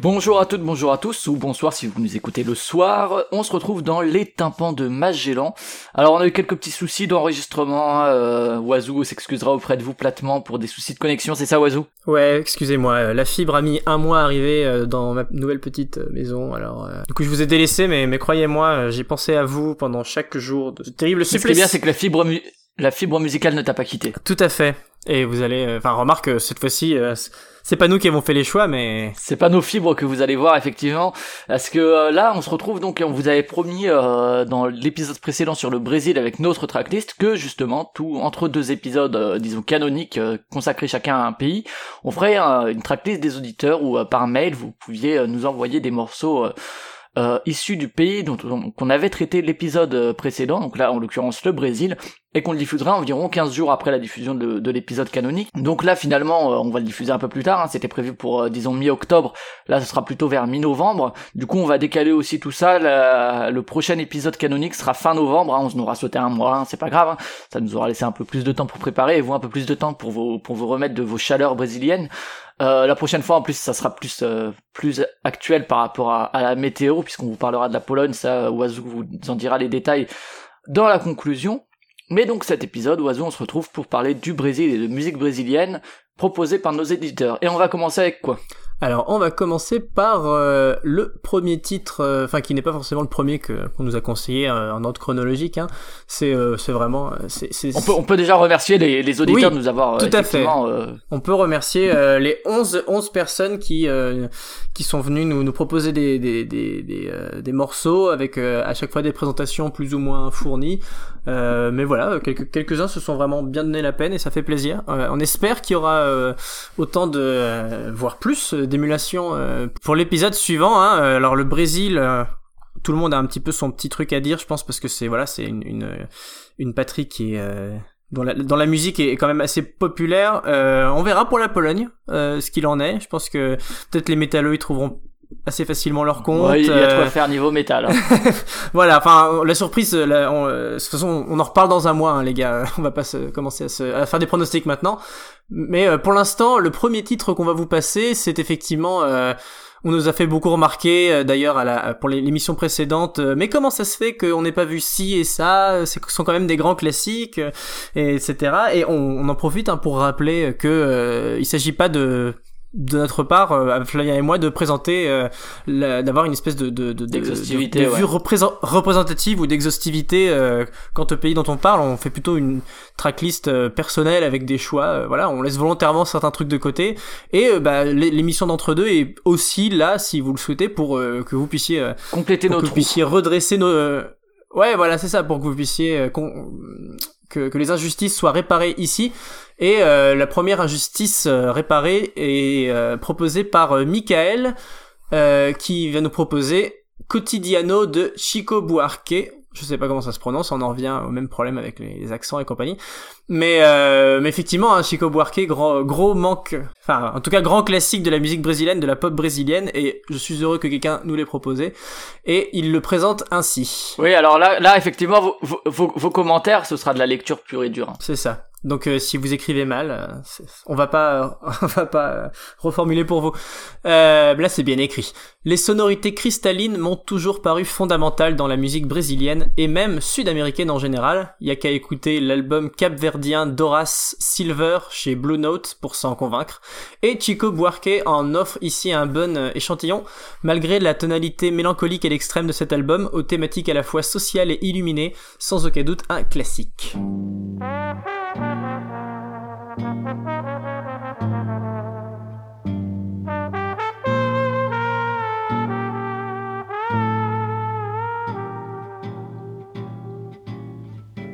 Bonjour à toutes, bonjour à tous, ou bonsoir si vous nous écoutez le soir. On se retrouve dans les tympans de Magellan. Alors on a eu quelques petits soucis d'enregistrement. Euh, Wazoo s'excusera auprès de vous platement pour des soucis de connexion, c'est ça Wazoo Ouais, excusez-moi, euh, la fibre a mis un mois à arriver euh, dans ma nouvelle petite euh, maison. Alors du coup je vous ai délaissé, mais, mais croyez-moi, j'ai pensé à vous pendant chaque jour de ce terrible supplice. Ce qui est bien, c'est que la fibre, la fibre musicale ne t'a pas quitté. Tout à fait. Et vous allez, enfin remarque cette fois-ci c'est pas nous qui avons fait les choix, mais c'est pas nos fibres que vous allez voir effectivement, parce que euh, là, on se retrouve donc, on vous avait promis euh, dans l'épisode précédent sur le Brésil avec notre tracklist que justement, tout entre deux épisodes, euh, disons canoniques, consacrés chacun à un pays, on ferait une tracklist des auditeurs où par mail vous pouviez nous envoyer des morceaux euh, issu du pays dont qu'on avait traité l'épisode euh, précédent, donc là en l'occurrence le Brésil, et qu'on le diffusera environ 15 jours après la diffusion de, de l'épisode canonique. Donc là finalement euh, on va le diffuser un peu plus tard, hein, c'était prévu pour euh, disons mi-octobre, là ce sera plutôt vers mi-novembre, du coup on va décaler aussi tout ça, le prochain épisode canonique sera fin novembre, hein, on nous aura sauté un mois, hein, c'est pas grave, ça nous aura laissé un peu plus de temps pour préparer, et vous un peu plus de temps pour vous, pour vous remettre de vos chaleurs brésiliennes. Euh, la prochaine fois, en plus, ça sera plus euh, plus actuel par rapport à, la météo, puisqu'on vous parlera de la Pologne. Ça, Oiseau vous en dira les détails dans la conclusion. Mais donc cet épisode, Oiseau, on se retrouve pour parler du Brésil et de musique brésilienne proposée par nos éditeurs. Et on va commencer avec quoi? Alors, on va commencer par euh, le premier titre, euh, enfin qui n'est pas forcément le premier que qu'on nous a conseillé euh, en ordre chronologique. Hein. C'est c'est vraiment. c'est On peut on peut déjà remercier les, les auditeurs de nous avoir. Tout à fait. On peut remercier les 11 11 personnes qui qui sont venues nous nous proposer des des des des, des morceaux avec à chaque fois des présentations plus ou moins fournies. Mais voilà, quelques quelques uns se sont vraiment bien donné la peine et ça fait plaisir. on espère qu'il y aura autant de voire plus d'émulation euh, pour l'épisode suivant. Hein, euh, alors le Brésil, euh, tout le monde a un petit peu son petit truc à dire, je pense, parce que c'est voilà, c'est une, une, une patrie qui est dont la, dans la musique est quand même assez populaire. on verra pour la Pologne ce qu'il en est. Je pense que peut-être les métalleux ils trouveront assez facilement leur compte. il y a quoi faire niveau métal. Hein. voilà, enfin la surprise, de toute façon on en reparle dans un mois hein, les gars. On va pas se, commencer à, se, à faire des pronostics maintenant. Mais euh, pour l'instant, le premier titre qu'on va vous passer, c'est effectivement... Euh, on nous a fait beaucoup remarquer euh, d'ailleurs à la, pour l'émission précédente, mais comment ça se fait qu'on n'ait pas vu ci et ça Ce sont quand même des grands classiques, et etc. Et on, on en profite hein, pour rappeler que il s'agit pas de de notre part, euh, Flavien et moi, de présenter, euh, d'avoir une espèce de, de, de, de, vue représentative ou d'exhaustivité euh, quant au pays dont on parle. On fait plutôt une tracklist euh, personnelle avec des choix. voilà, on laisse volontairement certains trucs de côté. Et bah, l'émission d'entre deux est aussi là, si vous le souhaitez, pour que vous puissiez compléter notre, que vous puissiez redresser nos. ouais, voilà, c'est ça, pour que vous puissiez que, les injustices soient réparées ici. Et euh, la première injustice euh, réparée est euh, proposée par Michael, qui va nous proposer Quotidiano de Chico Buarque. Je sais pas comment ça se prononce, on en revient au même problème avec les, accents et compagnie. Mais, mais effectivement, hein, Chico Buarque, gros, gros manque, enfin en tout cas grand classique de la musique brésilienne, de la pop brésilienne, et je suis heureux que quelqu'un nous l'ait proposé. Et il le présente ainsi. Oui, alors là, là effectivement, vos, vos, vos commentaires, ce sera de la lecture pure et dure. Hein. C'est ça. Donc euh, si vous écrivez mal, euh, on va pas, on va pas euh, reformuler pour vous. là c'est bien écrit. Les sonorités cristallines m'ont toujours paru fondamentales dans la musique brésilienne et même sud-américaine en général. Il y a qu'à écouter l'album capverdien d'Horace Silver chez Blue Note pour s'en convaincre. Et Chico Buarque en offre ici un bon échantillon, malgré la tonalité mélancolique et l'extrême de cet album, aux thématiques à la fois sociales et illuminées, sans aucun doute un classique.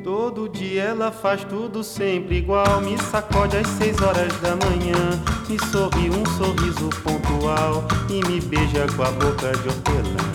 Todo dia ela faz tudo sempre igual. Me sacode às seis horas da manhã. Me sorri um sorriso pontual. E me beija com a boca de hortelã.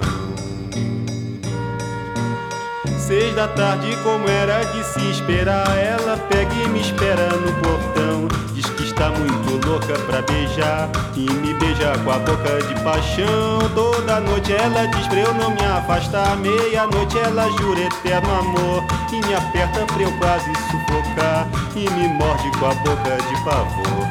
Seis da tarde, como era de se esperar, ela pega e me espera no portão. Diz que está muito louca pra beijar e me beija com a boca de paixão. Toda noite ela diz pra eu não me afastar. Meia-noite ela jura eterno amor e me aperta pra eu quase sufocar e me morde com a boca de pavor.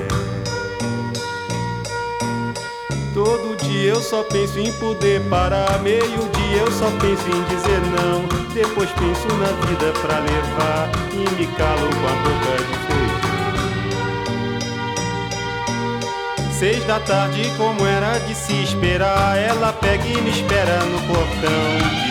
Todo dia eu só penso em poder parar. Meio dia eu só penso em dizer não. Depois penso na vida pra levar. E me calo com a boca de feijão Seis da tarde, como era de se esperar, ela pega e me espera no portão.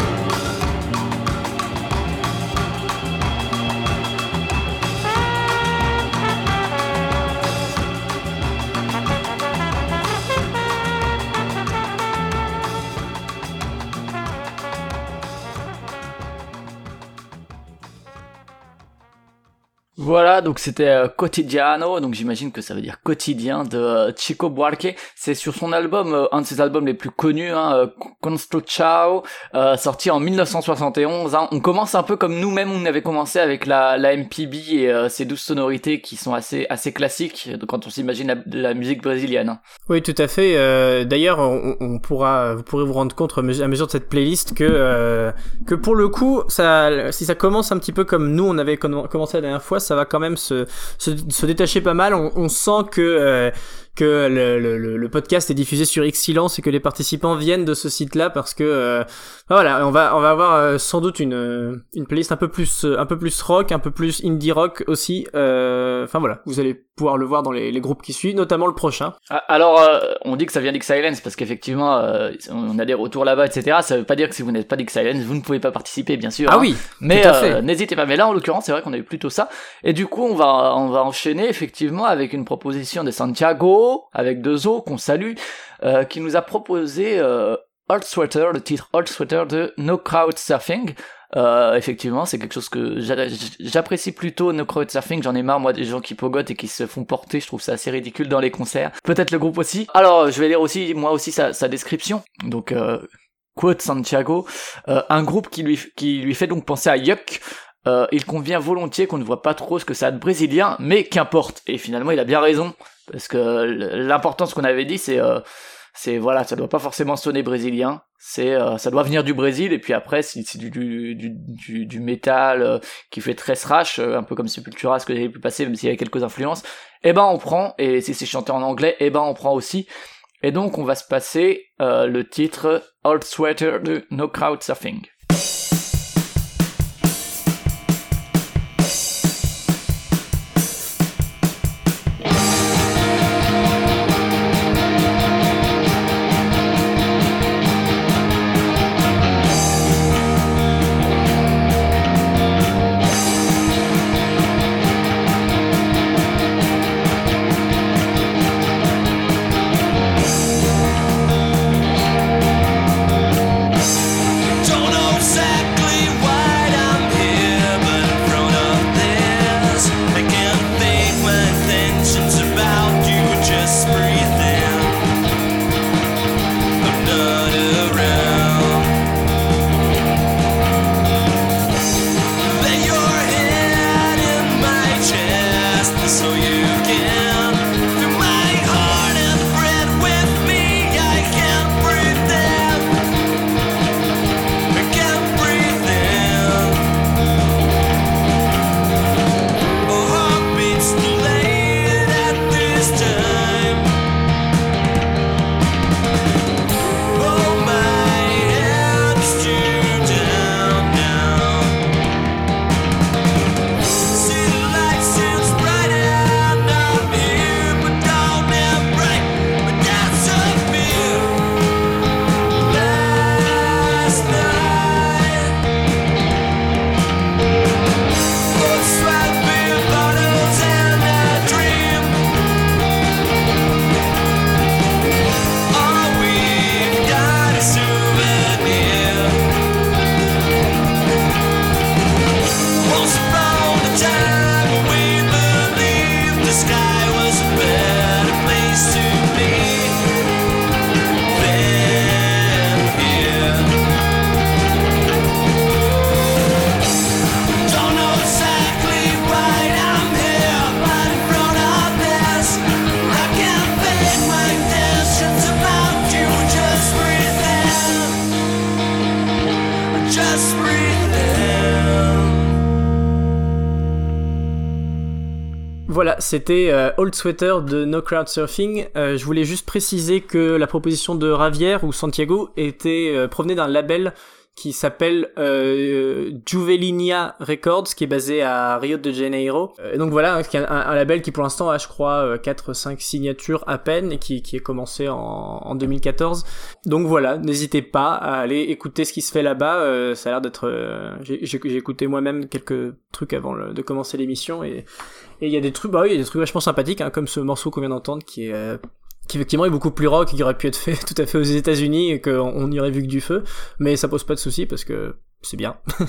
Voilà, donc c'était euh, Quotidiano, donc j'imagine que ça veut dire quotidien de euh, Chico Buarque. C'est sur son album, euh, un de ses albums les plus connus, hein, euh, sorti en 1971. hein. On commence un peu comme nous-mêmes, on avait commencé avec la, la MPB et euh, ses douces sonorités qui sont assez assez classiques quand on s'imagine la, la musique brésilienne. hein. Oui, tout à fait. Euh, D'ailleurs, on, on pourra, vous pourrez vous rendre compte à mesure de cette playlist que que pour le coup, ça, si ça commence un petit peu comme nous on avait com- commencé la dernière fois, ça va quand même se se, détacher pas mal. On, on sent que euh, que le, le, le- podcast est diffusé sur X Silence et que les participants viennent de ce site-là parce que euh, voilà, on va on va avoir euh, sans doute une euh, une playlist un peu plus euh, un peu plus rock, un peu plus indie rock aussi. Euh, Enfin voilà, vous allez pouvoir le voir dans les, les groupes qui suivent, notamment le prochain. Ah, Alors, euh, on dit que ça vient d'X-Silence parce qu'effectivement, euh, on a des retours là-bas, etc. Ça veut pas dire que si vous n'êtes pas d'X-Silence, vous ne pouvez pas participer, bien sûr. Ah hein. oui, Mais euh, n'hésitez pas. Mais là, en l'occurrence, c'est vrai qu'on a eu plutôt ça. Et du coup, on va on va enchaîner effectivement avec une proposition de Santiago, avec deux os qu'on salue, euh, qui nous a proposé euh, Sweater, le titre Hot Sweater de No Crowd Surfing. Euh, effectivement, c'est quelque chose que j'a- j'apprécie plutôt No Crowd Surfing. J'en ai marre moi des gens qui pogotent et qui se font porter. Je trouve ça assez ridicule dans les concerts. Peut-être le groupe aussi. Alors, je vais lire aussi moi aussi sa, description. Donc euh, quote Santiago, euh, un groupe qui lui qui lui fait donc penser à Yuck. Il convient volontiers qu'on ne voit pas trop ce que ça a de brésilien, mais qu'importe. Et finalement, il a bien raison, parce que l'important, ce qu'on avait dit, c'est, euh, c'est voilà, ça doit pas forcément sonner brésilien. C'est, euh, ça doit venir du Brésil, et puis après, si c'est du du du du, du métal euh, qui fait très thrash, euh, un peu comme Sepultura, ce que j'avais pu passer, même s'il y a quelques influences. Eh ben, on prend. Et si c'est chanté en anglais, eh ben, on prend aussi. Et donc, on va se passer le titre Old Sweater de No Crowd Surfing. C'était euh, Old Sweater de No Crowd Surfing. Euh, je voulais juste préciser que la proposition de Ravière ou Santiago était euh, provenait d'un label qui s'appelle euh, Juvelinia Records, qui est basé à Rio de Janeiro. Euh, donc voilà, hein, un, label qui pour l'instant a, je crois, 4, 5 signatures à peine, et qui, qui est commencé en, en 2014. Donc voilà, n'hésitez pas à aller écouter ce qui se fait là-bas. Euh, ça a l'air d'être... Euh, j'ai écouté moi-même quelques trucs avant de commencer l'émission, et et il y a des trucs, bah oui, il y a des trucs vachement sympathiques, hein, comme ce morceau qu'on vient d'entendre, qui est euh, qui effectivement est beaucoup plus rock, qui aurait pu être fait tout à fait aux États-Unis et qu'on n'y aurait vu que du feu, mais ça pose pas de souci parce que c'est bien, tout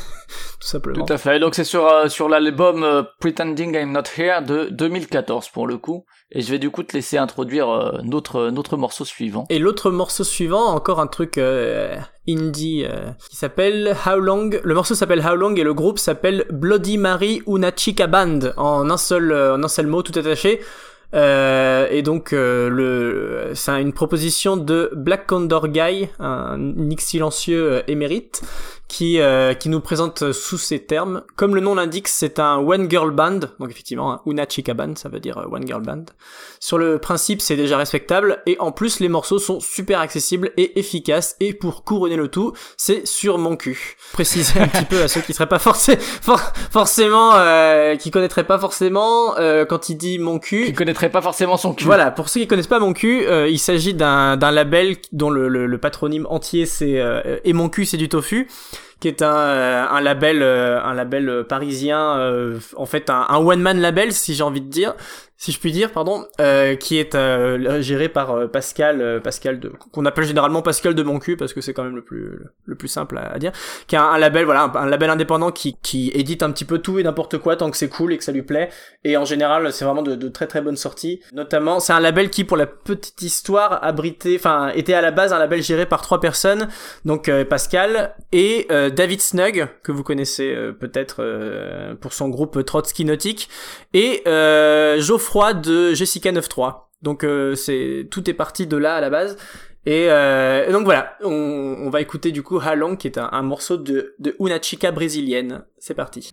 simplement. Tout à fait. Donc c'est sur euh, sur l'album euh, Pretending I'm Not Here de 2014 pour le coup. Et je vais du coup te laisser introduire euh, notre notre morceau suivant. Et l'autre morceau suivant, encore un truc indie qui s'appelle How Long. Le morceau s'appelle How Long et le groupe s'appelle Bloody Mary Una Chica Band en un seul en un seul mot tout attaché. Euh, et donc euh, le, c'est une proposition de Black Condor Guy, un Nick silencieux euh, émérite, qui euh, qui nous présente sous ces termes. Comme le nom l'indique, c'est un one girl band, donc effectivement un una chica band, ça veut dire euh, one girl band. Sur le principe, c'est déjà respectable et en plus les morceaux sont super accessibles et efficaces et pour couronner le tout, c'est sur mon cul. Préciser un petit peu à ceux qui seraient pas forcé, for forcément euh, qui connaîtraient pas forcément euh, quand il dit mon cul, qui connaîtraient pas forcément son cul. Voilà, pour ceux qui connaissent pas mon cul, euh, il s'agit d'un d'un label dont le, le, le patronyme entier c'est euh, et mon cul c'est du tofu qui est un, euh, un label un label parisien en fait un, un one man label si j'ai envie de dire si je puis dire, pardon, euh, qui est euh, géré par euh, Pascal, Pascal de, qu'on appelle généralement Pascal de mon cul parce que c'est quand même le plus le, plus simple à, dire, qui a un, label, voilà, un, label indépendant qui qui édite un petit peu tout et n'importe quoi tant que c'est cool et que ça lui plaît. Et en général, c'est vraiment de, de, très très bonnes sorties. Notamment, c'est un label qui, pour la petite histoire, abritait, enfin, était à la base un label géré par trois personnes, donc Pascal et David Snug que vous connaissez peut-être pour son groupe Trotsky Nautique et Geoffroy de Jessica 9.3. Donc euh, c'est tout est parti de là à la base. Et, euh, donc voilà, on, va écouter du coup Halong qui est un, un morceau de, de Una Chica brésilienne. C'est parti.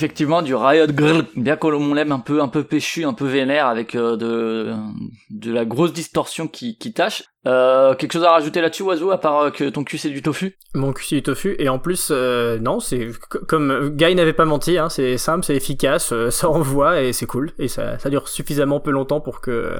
Effectivement du Riot Grrr, bien qu'on l'aime un peu un peu péchu, un peu vénère avec euh, de la grosse distorsion qui qui tâche. Euh, quelque chose à rajouter là-dessus, Oiseau, à part euh, que ton cul c'est du tofu? Mon cul c'est du tofu, et en plus, euh, non, c'est comme Guy n'avait pas menti, hein, c'est simple, c'est efficace, ça envoie et c'est cool, et ça, ça dure suffisamment peu longtemps pour que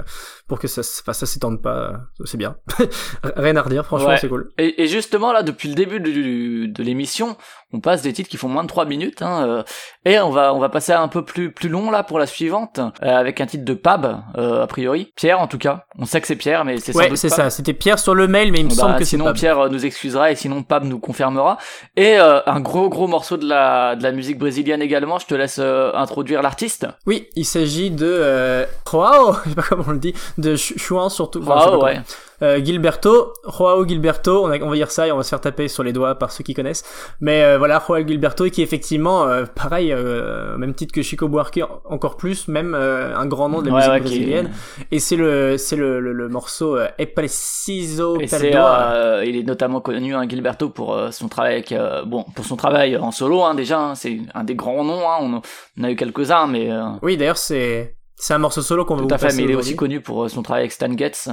pour que ça, enfin, ça s'étende pas, c'est bien. Rien à redire, franchement, c'est cool. Et, et, justement là, depuis le début du, de l'émission, on passe des titres qui font moins de 3 minutes, hein, et on va on va passer à un peu plus plus long là pour la suivante, avec un titre de Pab, a priori. Pierre en tout cas, on sait que c'est Pierre, mais c'est ouais, c'est c'était Pierre sur le mail, mais il me bah, semble que sinon Pierre euh, nous excusera et sinon Pab nous confirmera. Et euh, un gros gros morceau de la de la musique brésilienne également. Je te laisse euh, introduire l'artiste. Oui, il s'agit de euh, Joao, je sais pas comment on le dit, de Chouan surtout. Ouais. Euh, Gilberto, Joao Gilberto, on, va dire ça et on va se faire taper sur les doigts par ceux qui connaissent. Mais euh, voilà, Joao Gilberto qui est effectivement, euh, pareil, même titre que Chico Buarque, encore plus, même un grand nom de la musique brésilienne. Et c'est le, c'est le, le, morceau É Preciso Perdoar. il est notamment connu, hein, Gilberto, pour son travail avec, bon, pour son travail en solo, hein, déjà, hein, c'est un des grands noms, hein, on, on a eu quelques-uns, mais... Oui, d'ailleurs, c'est c'est un morceau solo qu'on va Tout à fait, mais il est aussi connu pour euh, son travail avec Stan Getz,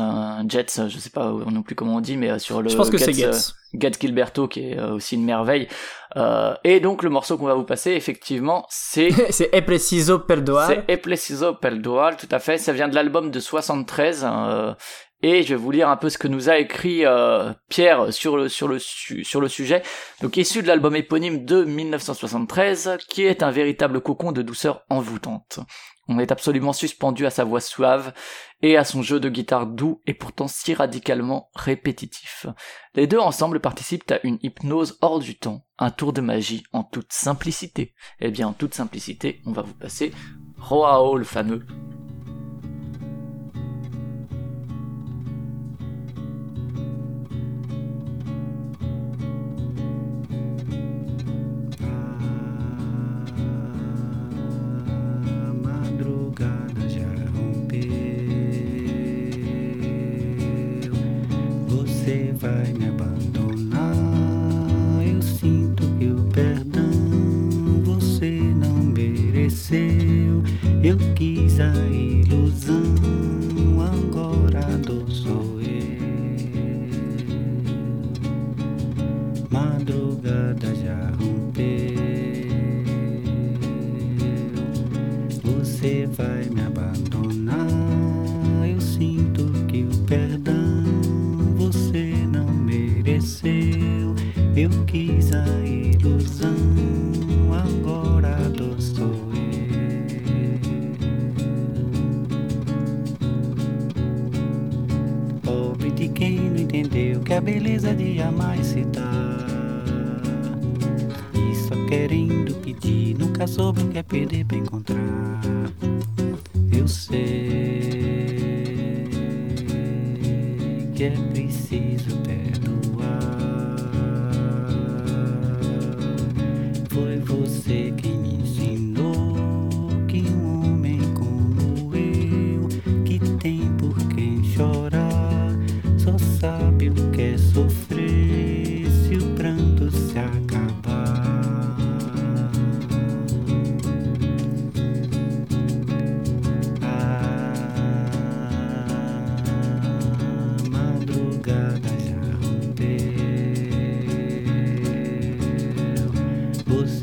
Jets, je sais pas non plus comment on dit, mais euh, sur le. Je pense que c'est Getz. Euh, Getz Gilberto, qui est aussi une merveille. Euh, et donc le morceau qu'on va vous passer, effectivement, c'est. c'est E Preciso Perdoar. C'est E Preciso Perdoar, tout à fait. Ça vient de l'album de 73. Et je vais vous lire un peu ce que nous a écrit euh, Pierre sur le sur le sur le sujet. Donc issu de l'album éponyme de 1973, qui est un véritable cocon de douceur envoûtante. On est absolument suspendu à sa voix suave et à son jeu de guitare doux et pourtant si radicalement répétitif. Les deux ensemble participent à une hypnose hors du temps, un tour de magie en toute simplicité. Eh bien, en toute simplicité, on va vous passer Roao le fameux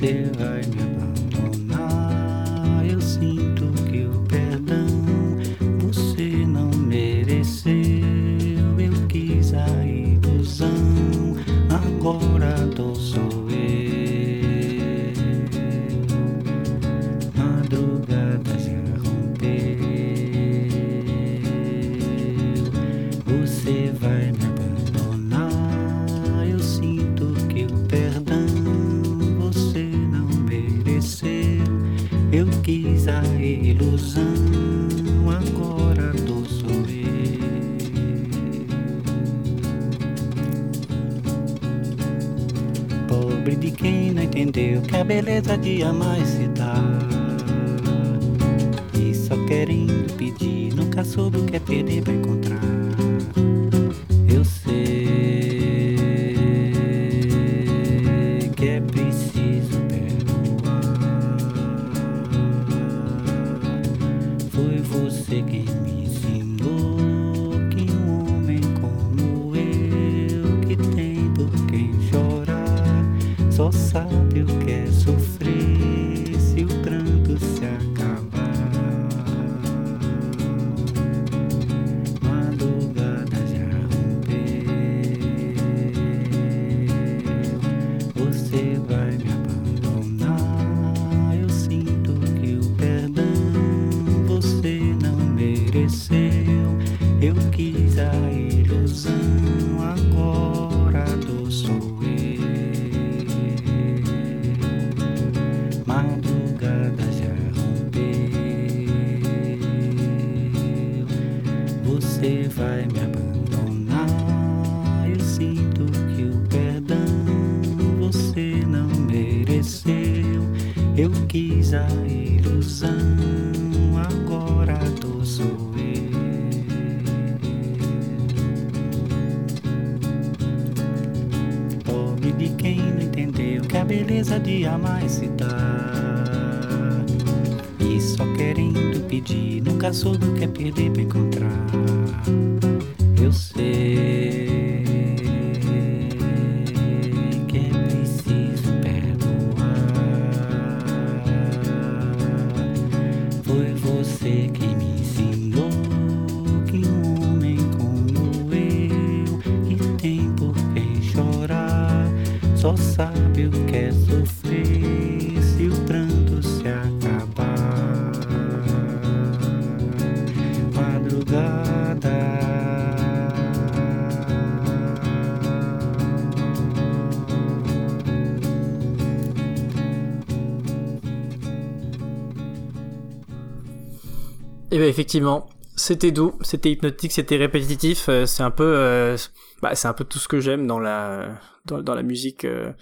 still I knew. E beleza de amar é se dar. E só querendo pedir, nunca soube o que é perder pra encontrar. Eu sei que é preciso perdoar. Foi você que me ensinou que um homem como eu, que tem por quem chorar, só sabe o Effectivement, c'était doux, c'était hypnotique, c'était répétitif. euh, c'est un peu, euh, bah, c'est un peu tout ce que j'aime dans la, dans, dans la musique, euh,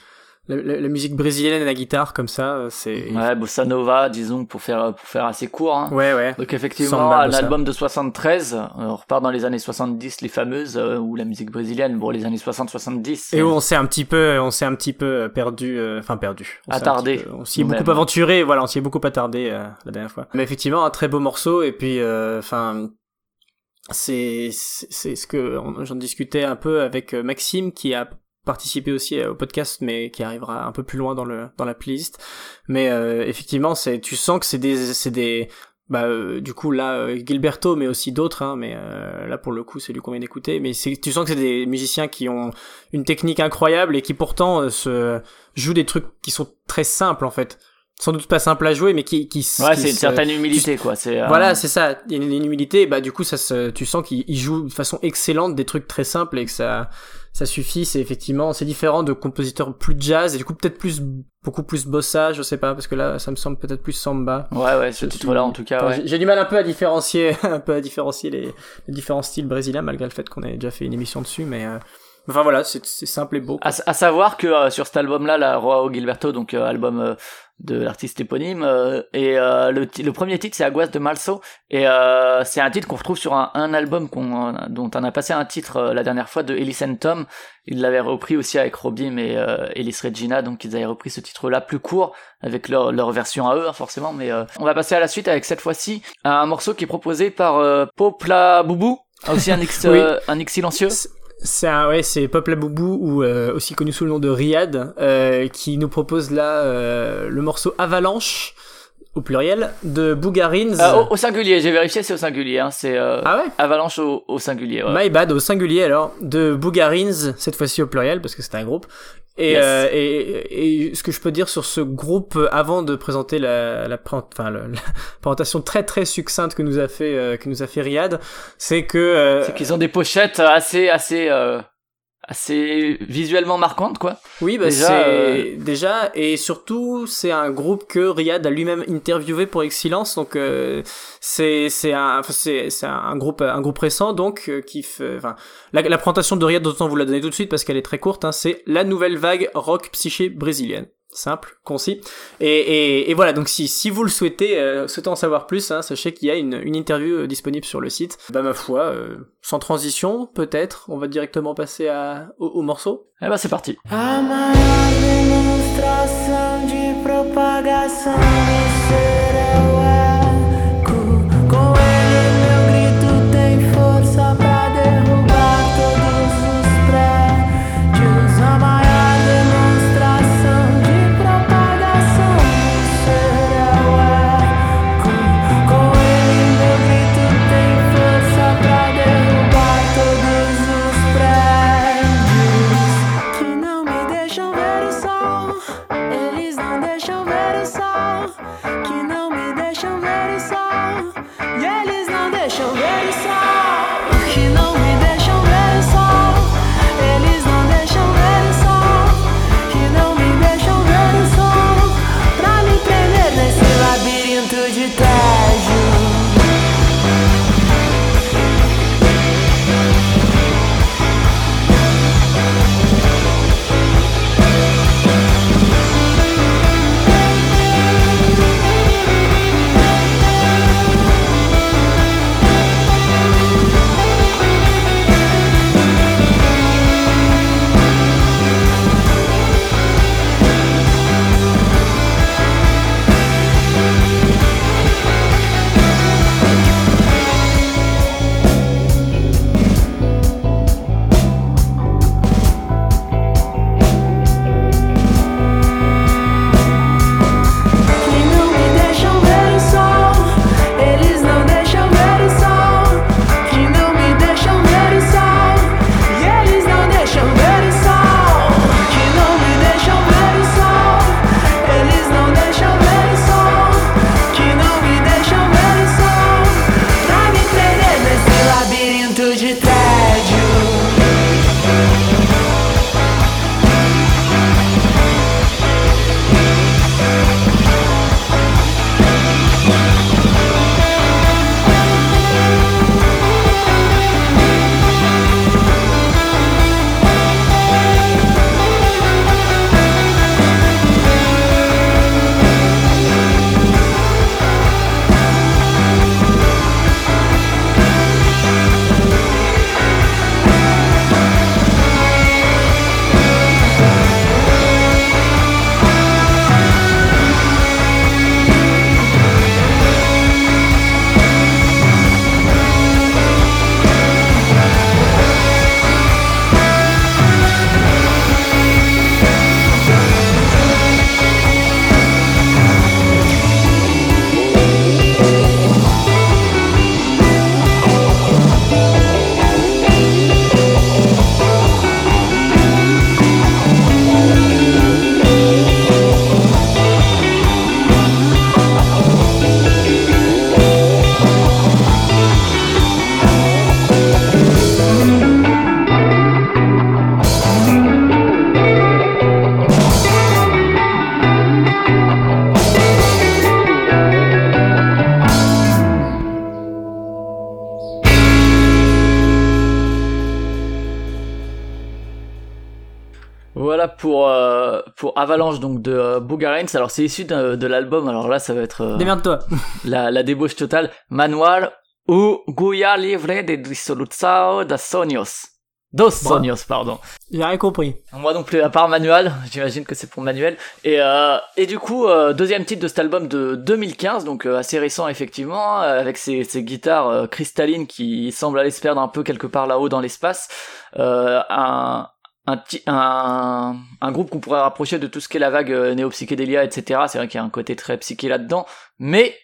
la, la- la musique brésilienne à la guitare comme ça. euh, C'est Ouais, bossa nova, disons pour faire pour faire assez court. Hein. ouais, ouais. Donc effectivement, un album de 73, euh, on repart dans les années 70, les fameuses, euh, où la musique brésilienne, bon, les années 60-70. Et où on s'est un petit peu, on s'est un petit peu perdu, euh, enfin perdu. On Attardé, peu- On s'y est beaucoup aventuré, voilà, on s'y est beaucoup attardé euh, la dernière fois. Mais effectivement, un très beau morceau et puis, euh, enfin, c'est c'est c'est ce que j'en discutais un peu avec euh, Maxime qui a participé aussi euh, au podcast mais qui arrivera un peu plus loin dans le dans la playlist mais euh, effectivement c'est tu sens que c'est des c'est des bah euh, du coup là euh, Gilberto mais aussi d'autres hein, mais euh, là pour le coup c'est lui qu'on vient d'écouter mais c'est tu sens que c'est des musiciens qui ont une technique incroyable et qui pourtant euh, se jouent des trucs qui sont très simples en fait sans doute pas simples à jouer mais qui qui Ouais, c'est une certaine humilité, quoi. C'est euh, voilà, c'est ça. Une, une humilité. Bah, du coup, ça se, tu sens qu'il il joue de façon excellente des trucs très simples et que ça, ça suffit. C'est effectivement, c'est différent de compositeurs plus jazz et du coup peut-être plus, beaucoup plus bossa, je sais pas, parce que là, ça me semble peut-être plus samba. Ouais, ouais, ce titre-là, en tout cas, ouais. j'ai- J'ai du mal un peu à différencier, un peu à différencier les, les différents styles brésiliens, malgré le fait qu'on ait déjà fait une émission dessus, mais euh, enfin voilà, c'est simple et beau. À, à savoir que euh, sur cet album-là, la Roi Gilberto, donc euh, album euh, de l'artiste éponyme, euh, et euh, le, le premier titre c'est Aguas de Malso, et euh, c'est un titre qu'on retrouve sur un, un album qu'on, dont on a passé un titre euh, la dernière fois de Ellis and Tom. Ils l'avaient repris aussi avec Robin et euh, Ellis Regina, donc ils avaient repris ce titre-là plus court avec leur, leur version à eux, hein, forcément. Mais euh, on va passer à la suite avec cette fois-ci un morceau qui est proposé par euh, Popla Boubou, aussi un X, Oui. un X silencieux. C'est- C'est ouais, c'est Pop la Boubou ou euh, aussi connu sous le nom de Riyad, euh, qui nous propose là euh, le morceau Avalanche au pluriel de Bougarins. Euh, au, au singulier, j'ai vérifié, c'est au singulier. Hein, c'est euh, Ah ouais? Avalanche au, au singulier. Ouais. My bad au singulier alors de Bougarins cette fois-ci au pluriel parce que c'était un groupe. Et, Yes. euh, et, et ce que je peux dire sur ce groupe euh, avant de présenter la, la, enfin, le- la présentation très très succincte que nous a fait euh, que nous a fait Riyad, c'est que euh, C'est qu'ils ont des pochettes assez, assez, euh, assez visuellement marquantes, quoi. Oui, bah Déjà, c'est euh, déjà et surtout c'est un groupe que Riyad a lui-même interviewé pour Excellence, donc euh, c'est c'est un enfin, c'est c'est un groupe un groupe récent donc euh, qui fait enfin la, la présentation de Riyad autant vous la donner tout de suite parce qu'elle est très courte, hein, c'est la nouvelle vague rock psyché brésilienne. Simple, concis. Et, et, et voilà, donc si, si vous le souhaitez, euh, souhaitez en savoir plus, hein, sachez qu'il y a une, une interview euh, disponible sur le site. Bah ma foi, euh, sans transition, peut-être, on va directement passer à, au, au morceau. Eh ben, c'est parti. Avalanche donc de euh, Bougarens. Alors c'est issu de, de l'album. Alors là ça va être euh, Démerde-toi. la, la débauche totale. Manual ou Guia Livre de Dissolução das Sonhos. Dos Sonhos, pardon. J'ai rien compris. Moi non plus, à part Manuel, j'imagine que c'est pour Manuel. Et, euh, et du coup, euh, deuxième titre de cet album de 2015, donc euh, assez récent effectivement, euh, avec ces, ces guitares euh, cristallines qui semblent aller se perdre un peu quelque part là-haut dans l'espace. Euh, un, un, un, un groupe qu'on pourrait rapprocher de tout ce qu'est la vague euh, néo-psychédélia, etc. C'est vrai qu'il y a un côté très psyché là-dedans, mais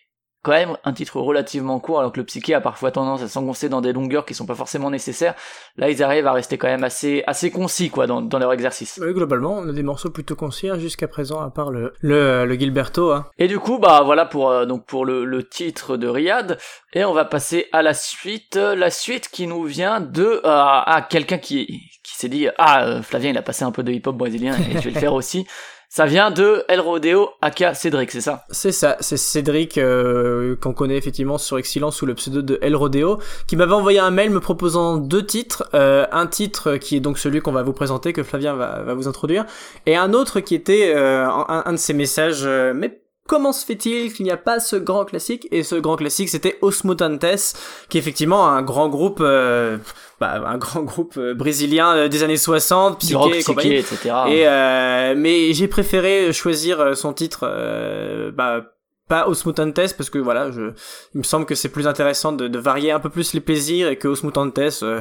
quand même un titre relativement court, alors que le psyché a parfois tendance à s'engoncer dans des longueurs qui sont pas forcément nécessaires. Là, ils arrivent à rester quand même assez, assez concis, quoi, dans, dans leur exercice. Oui, globalement, on a des morceaux plutôt concis hein, jusqu'à présent, à part le, le, le Gilberto. Hein. Et du coup, bah voilà pour euh, donc pour le, le titre de Riyad. Et on va passer à la suite. Euh, La suite qui nous vient de à quelqu'un qui qui s'est dit ah Flavien il a passé un peu de hip hop brésilien et je vais le faire aussi. Ça vient de El Rodeo aka Cédric, c'est ça? C'est ça, c'est Cédric euh, qu'on connaît effectivement sur Excellence sous le pseudo de El Rodeo, qui m'avait envoyé un mail me proposant deux titres, euh, un titre qui est donc celui qu'on va vous présenter, que Flavien va, va vous introduire, et un autre qui était euh, un, un de ses messages, euh, mais comment se fait-il qu'il n'y a pas ce grand classique? Et ce grand classique, c'était Osmotantes, qui est effectivement un grand groupe, euh, bah, un grand groupe euh, brésilien euh, des années 60, Du rock psyché et psyché, etc. Et euh, mais j'ai préféré choisir son titre, euh, bah pas Osmutantes parce que voilà, je, il me semble que c'est plus intéressant de, de varier un peu plus les plaisirs et que Osmutantes, euh,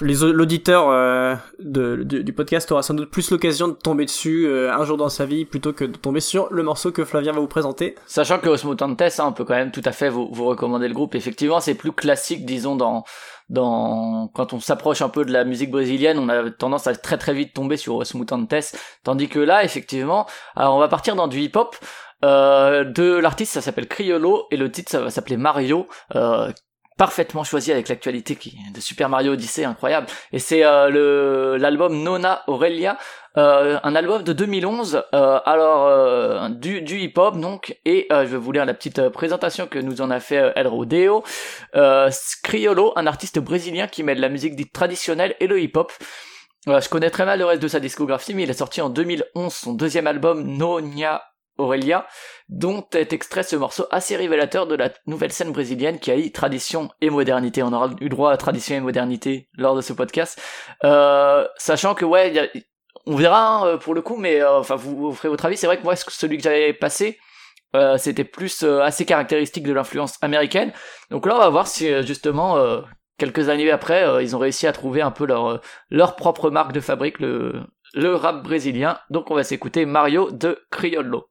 les l'auditeur euh, de, du, podcast aura sans doute plus l'occasion de tomber dessus euh, un jour dans sa vie plutôt que de tomber sur le morceau que Flavien va vous présenter. Sachant que Osmotantes, hein, on peut quand même tout à fait vous, vous recommander le groupe. Effectivement, c'est plus classique, disons, dans dans quand on s'approche un peu de la musique brésilienne, on a tendance à très très vite tomber sur Osmutantes, tandis que là, effectivement, alors on va partir dans du hip-hop. Euh, de l'artiste, ça s'appelle Criollo et le titre, ça va s'appeler Mario. Euh, parfaitement choisi avec l'actualité qui de Super Mario Odyssey incroyable. Et c'est euh, le l'album Nona Aurelia euh, un album de 2011 euh, alors euh, du, du hip hop donc. Et euh, je vais vous lire la petite présentation que nous en a fait El Rodeo. Criollo un artiste brésilien qui mêle la musique dite traditionnelle et le hip hop je connais très mal le reste de sa discographie mais il a sorti en 2011 son deuxième album Nonia Aurelia, dont est extrait ce morceau assez révélateur de la nouvelle scène brésilienne qui allie tradition et modernité. On aura eu droit à tradition et modernité lors de ce podcast. Euh, sachant que ouais, on verra hein, euh, pour le coup, mais euh, enfin vous, vous ferez votre avis. C'est vrai que moi, ce- celui que j'avais passé, euh, c'était plus euh, assez caractéristique de l'influence américaine. Donc là, on va voir si justement quelques années après, ils ont réussi à trouver un peu leur leur propre marque de fabrique, le le rap brésilien. Donc on va s'écouter Mario de Criollo.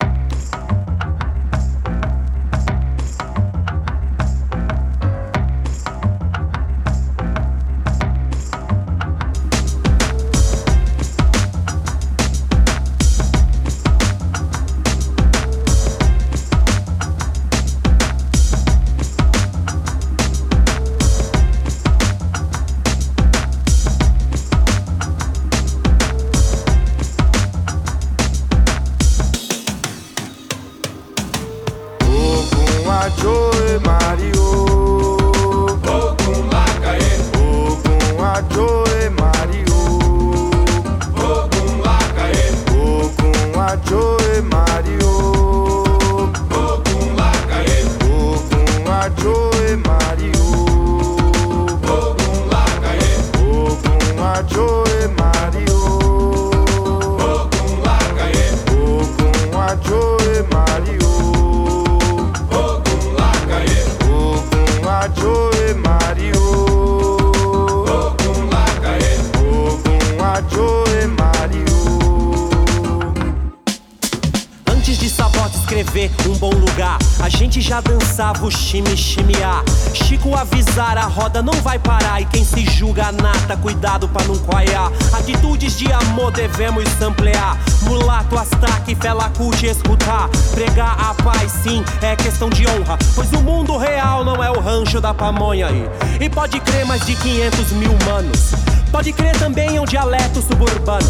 Gente já dançava o chime chimear. Chico avisar, a roda não vai parar. E quem se julga nata, cuidado pra não coiar. Atitudes de amor devemos samplear. Mulato, astaque, fela cult escutar. Pregar a paz, sim, é questão de honra. Pois o mundo real não é o rancho da pamonha aí. E pode crer mais de 500 mil manos. Pode crer também é um dialeto suburbano.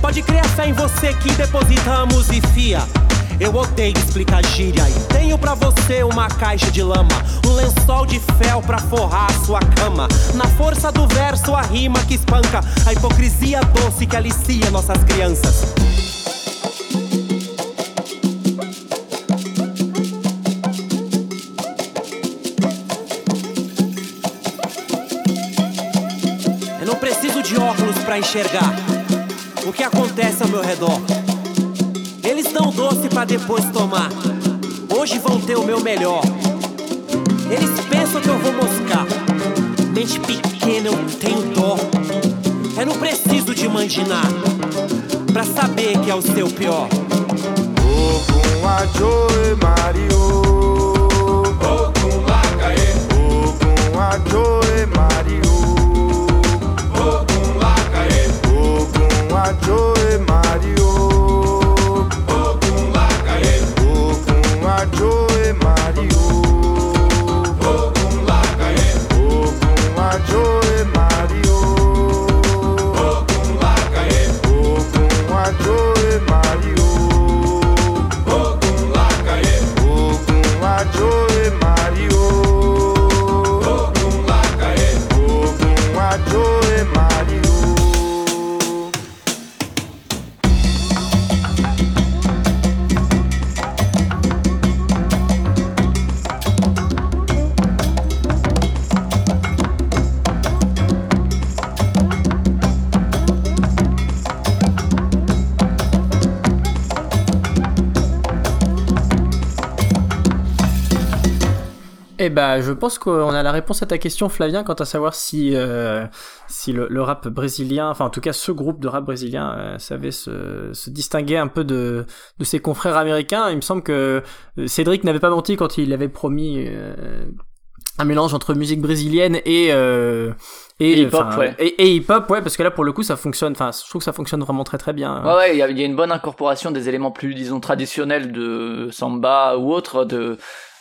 Pode crer a fé em você que depositamos e fia. Eu odeio explicar gíria. E tenho pra você uma caixa de lama, um lençol de fel pra forrar a sua cama. Na força do verso, a rima que espanca, a hipocrisia doce que alicia nossas crianças. Eu não preciso de óculos pra enxergar o que acontece ao meu redor. Dão doce pra depois tomar. Hoje vão ter o meu melhor. Eles pensam que eu vou moscar. Mente pequena, eu tenho dó. Eu não preciso de mandinar pra saber que é o seu pior. Ogun Ajoe Mario. Lakae. Ogun Ajoe Mario. Eh ben, je pense qu'on a la réponse à ta question, Flavien, quant à savoir si euh, si le, le rap brésilien, enfin en tout cas ce groupe de rap brésilien, euh, savait se, se distinguer un peu de de ses confrères américains. Il me semble que euh, Cédric n'avait pas menti quand il avait promis euh, un mélange entre musique brésilienne et euh, et, Et hip-hop, ouais. et, et hip-hop, ouais, parce que là pour le coup ça fonctionne. Enfin, je trouve que ça fonctionne vraiment très très bien. Ouais, ouais, il y, y a une bonne incorporation des éléments plus, disons, traditionnels de samba ou autre, de,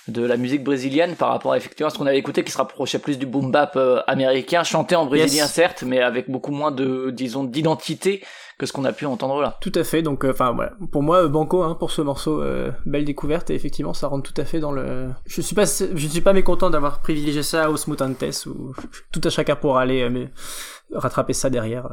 de la musique brésilienne par rapport à effectivement à ce qu'on avait écouté qui se rapprochait plus du boom bap euh, américain, chanté en brésilien Yes. certes, mais avec beaucoup moins de, disons, d'identité que ce qu'on a pu entendre là. Tout à fait. Donc, euh, enfin voilà. Pour moi, Banco, hein, pour ce morceau, euh, belle découverte. Et effectivement, ça rentre tout à fait dans le. Je suis pas, je suis pas mécontent d'avoir privilégié ça au Smooth and Test ou tout à chacun pour aller mais rattraper ça derrière.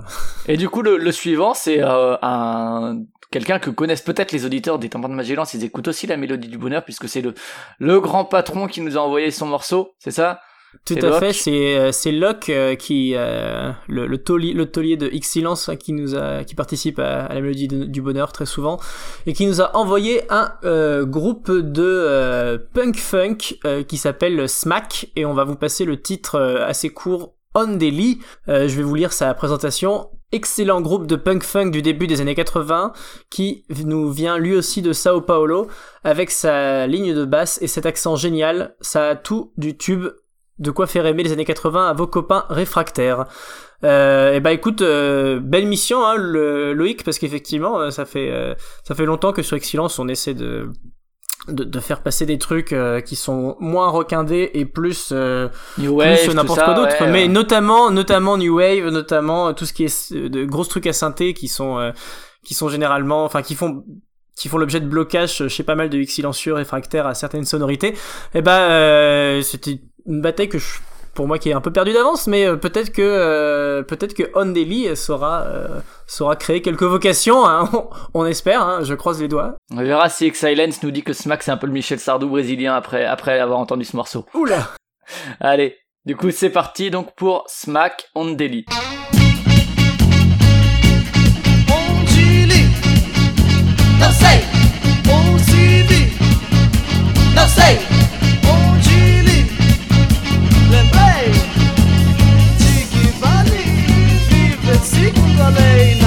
Et du coup, le, le suivant, c'est euh, un quelqu'un que connaissent peut-être les auditeurs des Tampons de Magellan, ils écoutent aussi la mélodie du bonheur, puisque c'est le, le grand patron qui nous a envoyé son morceau, c'est ça? Tout à Locke? fait. C'est euh, c'est Locke euh, qui euh, le le taulier, le taulier de X Silence hein, qui nous a qui participe à, à la mélodie de- du bonheur très souvent et qui nous a envoyé un euh, groupe de euh, punk funk euh, qui s'appelle Smack et on va vous passer le titre euh, assez court On Daily. Euh, je vais vous lire sa présentation. Excellent groupe de punk funk du début des années 80 qui nous vient lui aussi de Sao Paulo avec sa ligne de basse et cet accent génial. Ça a tout du tube de quoi faire aimer les années 80 à vos copains réfractaires. Euh, et bah écoute, euh, belle mission hein, Loïc, parce qu'effectivement, euh, ça fait euh, ça fait longtemps que sur Excellence on essaie de de, de faire passer des trucs euh, qui sont moins requindés et plus euh, New Wave, plus n'importe quoi d'autre. ouais, mais notamment notamment new wave notamment euh, tout ce qui est euh, de gros trucs à synthé qui sont euh, qui sont généralement enfin qui font qui font l'objet de blocage chez pas mal de X silencieux réfractaires à certaines sonorités. Et ben euh, c'était une bataille que je pour moi qui est un peu perdu d'avance mais euh, peut-être que euh, peut-être que On Daily saura euh, saura créer quelques vocations hein, on, on espère hein, je croise les doigts On verra si X-Silence nous dit que Smack c'est un peu le Michel Sardou brésilien après, après avoir entendu ce morceau. oula Allez, du coup c'est parti donc pour Smack on Daily. Onde li? Não sei. Onde li? Não sei. Dalej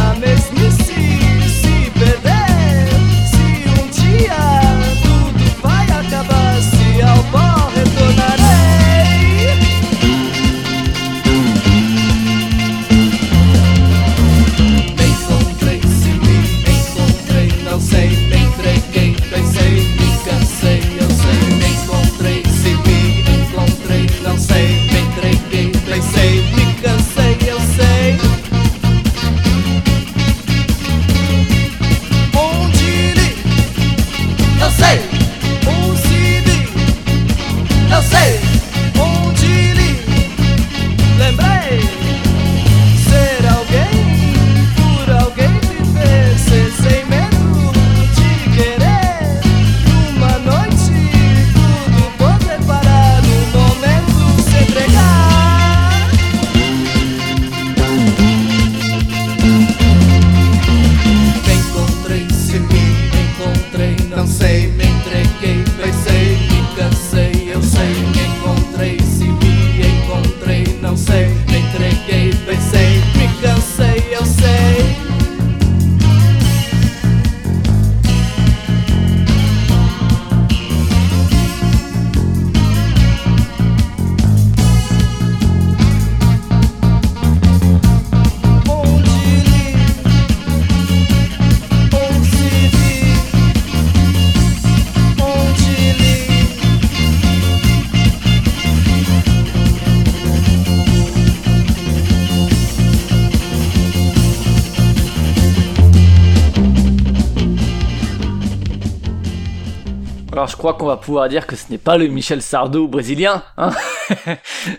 je crois qu'on va pouvoir dire que ce n'est pas le Michel Sardou brésilien. Hein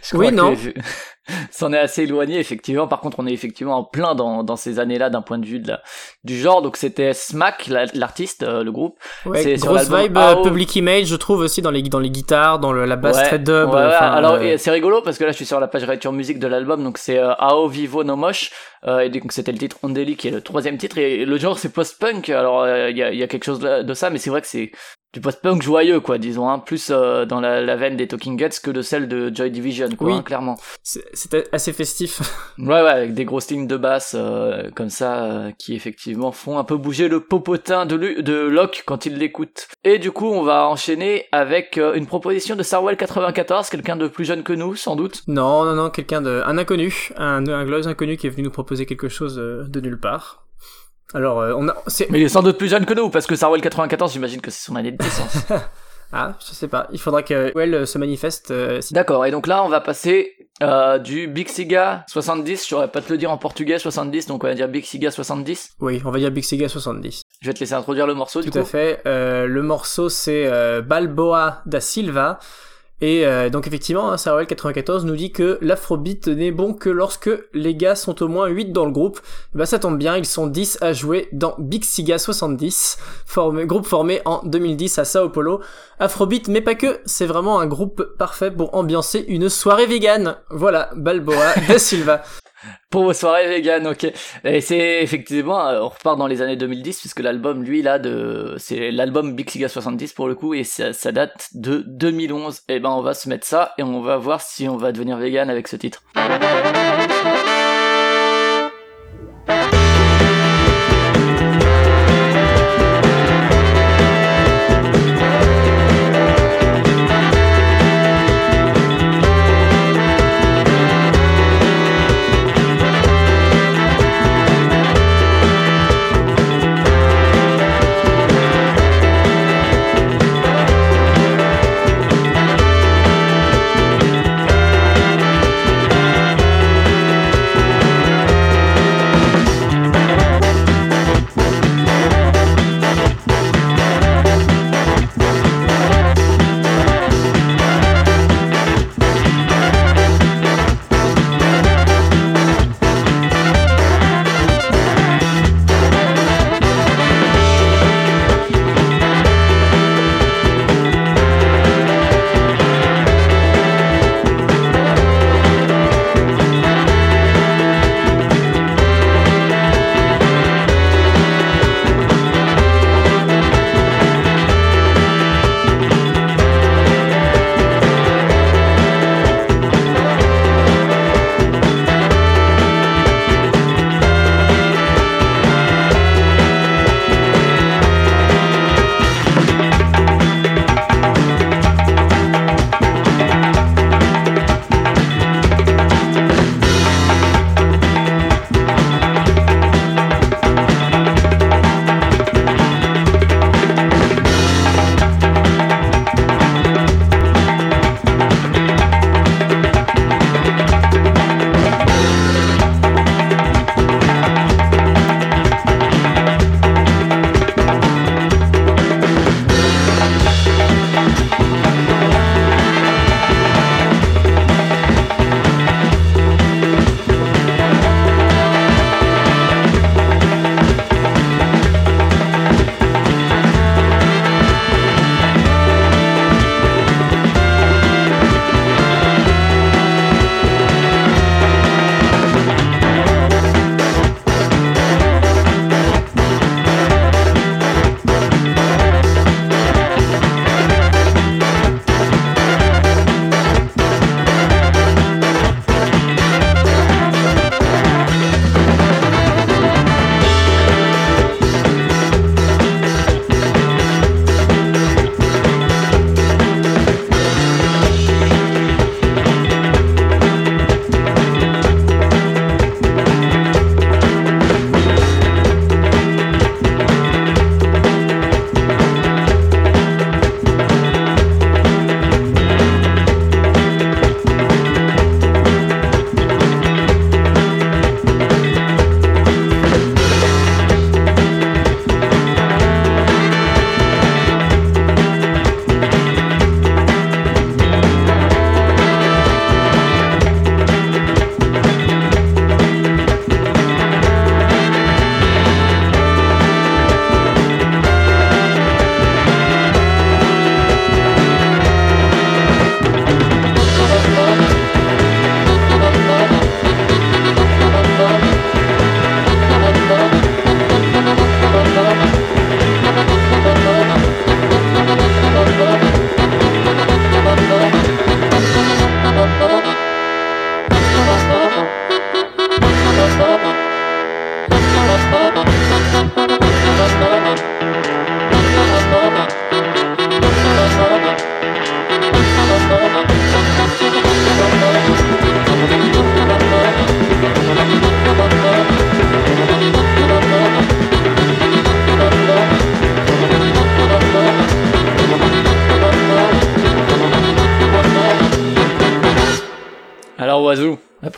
Je Oui, non. S'en est assez éloigné effectivement. Par contre, on est effectivement en plein dans, dans ces années-là d'un point de vue de la- du genre. Donc c'était Smack, la- l'artiste, euh, le groupe. Ouais, C'est sur grosse l'album vibe euh, AO. public image, je trouve aussi dans les dans les guitares, dans le, la basse Ouais, très dub. ouais, Alors euh, c'est rigolo parce que là je suis sur la page Retour Music de l'album donc c'est euh, Ao Vivo No Mosh euh, et donc c'était le titre Ondeli qui est le troisième titre et le genre c'est post-punk alors euh, il y, a, il y a quelque chose de ça mais c'est vrai que c'est du post-punk joyeux quoi disons hein, plus euh, dans la, la veine des Talking Heads que de celle de Joy Division quoi Oui. hein, clairement c'est- c'était assez festif. ouais ouais avec des grosses lignes de basse euh, comme ça euh, qui effectivement font un peu bouger le popotin de, de Locke quand il l'écoute et du coup on va enchaîner avec euh, une proposition de Sarwell 94 quelqu'un de plus jeune que nous sans doute Non, non, non, quelqu'un de, un inconnu, un, un inconnu qui est venu nous proposer quelque chose de nulle part. Alors, euh, on a, c'est, Mais il est sans doute plus jeune que nous, parce que Sarwell 94, j'imagine que c'est son année de naissance. ah, je sais pas, il faudra que Well euh, se manifeste. euh, si- D'accord, et donc là, on va passer euh, du Big Siga 70, je saurais pas te le dire en portugais, 70, donc on va dire Big Siga 70. Oui, on va dire Big Siga 70. Je vais te laisser introduire le morceau, du Tout à coup. fait. Euh, le morceau c'est euh, Balboa da Silva. Et euh, donc effectivement, hein, Sarwell 94 nous dit que l'afrobeat n'est bon que lorsque les gars sont au moins 8 dans le groupe. Bah ça tombe bien, ils sont 10 à jouer dans Big Siga 70, formé, groupe formé en 2010 à Sao Paulo. Afrobeat, mais pas que, c'est vraiment un groupe parfait pour ambiancer une soirée vegan. Voilà, Balboa da Silva. Pour vos soirées vegan, ok. Et c'est effectivement, euh, on repart dans les années 2010, puisque l'album, lui, là, de, c'est l'album Big Siga 70 pour le coup, et ça, ça date de 2011. Et ben, on va se mettre ça, et on va voir si on va devenir vegan avec ce titre.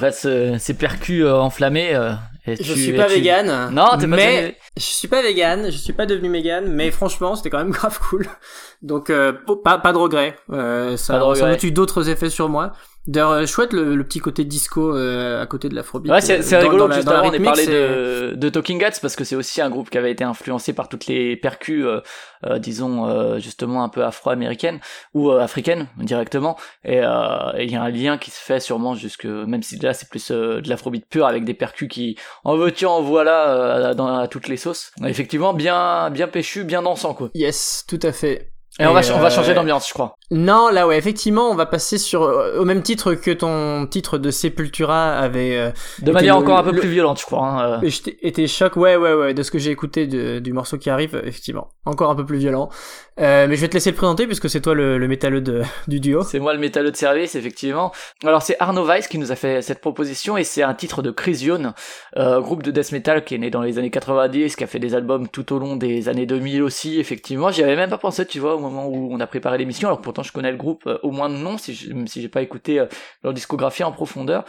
Après ce- ces percus euh, enflammés. euh, et Je tu- suis pas tu- vegan. Non, t'es pas mais vegan. je suis pas vegan, je suis pas devenu vegan, mais franchement, c'était quand même grave cool. Donc euh, pas pas de regret. Euh, ça, Pas de ça a regret. eu d'autres effets sur moi. D'ailleurs, euh, chouette le, le petit côté disco euh, à côté de l'afrobeat. Ouais, c'est euh, rigolo dans juste avant on rythmique, parlé de, de Talking Heads parce que c'est aussi un groupe qui avait été influencé par toutes les percus, euh, euh, disons euh, justement un peu afro-américaines ou euh, africaines directement. Et euh, et il y a un lien qui se fait sûrement jusque même si là c'est plus euh, de l'afrobeat pur avec des percus qui en veux-tu en voilà euh, dans à toutes les sauces. Effectivement bien bien péchu, bien dansant quoi. Yes, tout à fait. Et, on va Et, on va euh, changer d'ambiance je crois. Non, là ouais, effectivement, on va passer sur euh, au même titre que ton titre de Sepultura avait euh, De manière le- encore un peu le- plus violente je crois. Hein, euh. j'étais- était choc. Ouais, ouais, ouais, de ce que j'ai écouté de- du morceau qui arrive, effectivement, encore un peu plus violent. Euh, mais je vais te laisser le présenter puisque c'est toi le, le métalleux de, du duo. C'est moi le métalleux de service, effectivement. Alors c'est Arno Weiss qui nous a fait cette proposition et c'est un titre de Chrysion, euh, groupe de death metal qui est né dans les années 90, qui a fait des albums tout au long des années 2000 aussi, effectivement. J'y avais même pas pensé, tu vois, au moment où on a préparé l'émission, alors pourtant je connais le groupe euh, au moins de nom, si je- si j'ai pas écouté euh, leur discographie en profondeur.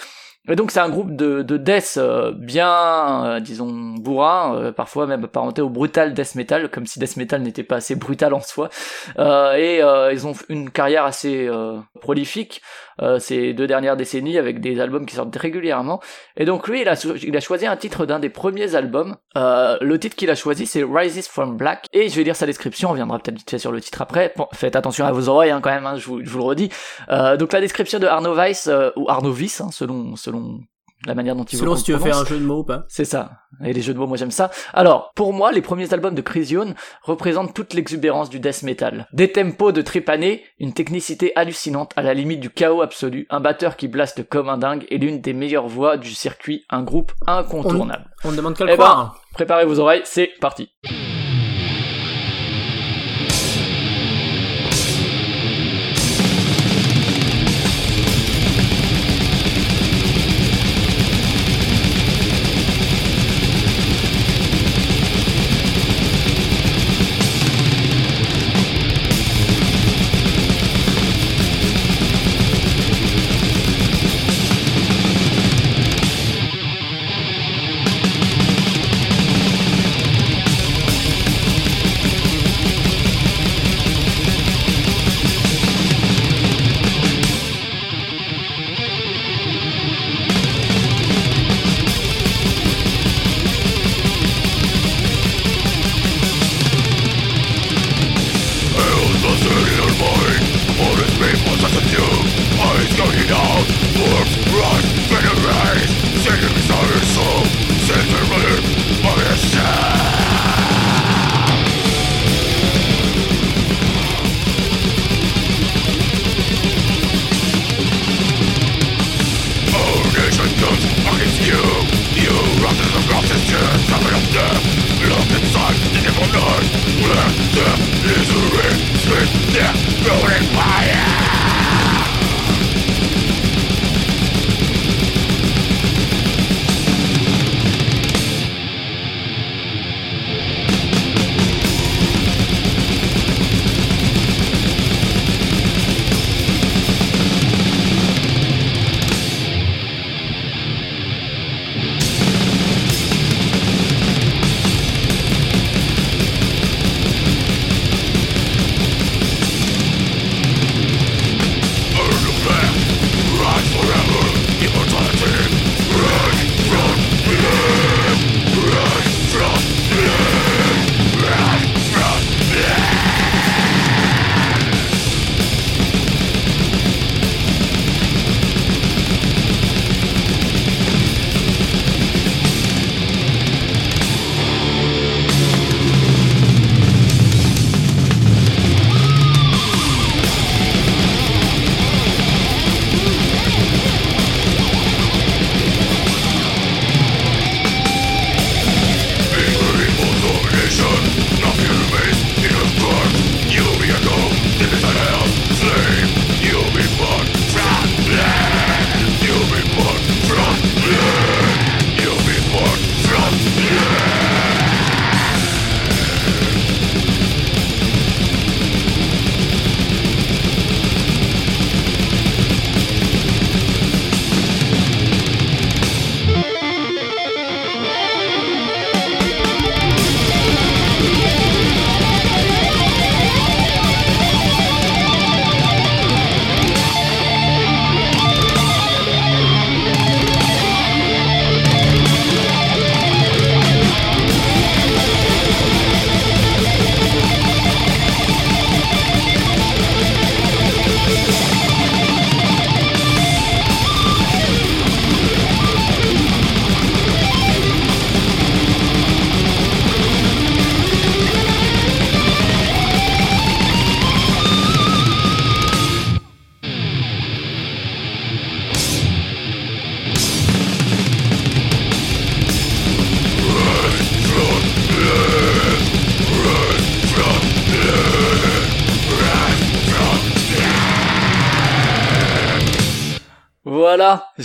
Et donc c'est un groupe de, de death euh, bien, disons, bourrin, parfois même apparenté au brutal death metal, comme si death metal n'était pas assez brutal en soi. Et ils ont une carrière assez prolifique euh, ces deux dernières décennies avec des albums qui sortent régulièrement. Et donc lui, il a, choisi un titre d'un des premiers albums. Euh, le titre qu'il a choisi, c'est Rises from Black. Et je vais lire sa description, on reviendra peut-être vite fait sur le titre après. Bon, faites attention à vos oreilles hein, quand même, hein, je, vous, je vous le redis. Euh, donc la description de Arno Weiss, euh, ou Arno Weiss, hein, selon, selon la manière dont il Selon si tu veux faire un jeu de mots ou pas. C'est ça. Et les jeux de mots, moi j'aime ça. Alors, pour moi, les premiers albums de Chrysion représentent toute l'exubérance du death metal. Des tempos de trépané, une technicité hallucinante à la limite du chaos absolu, un batteur qui blaste comme un dingue et l'une des meilleures voix du circuit, un groupe incontournable. On ne demande qu'à Eh le ben, croire. préparez vos oreilles, c'est parti.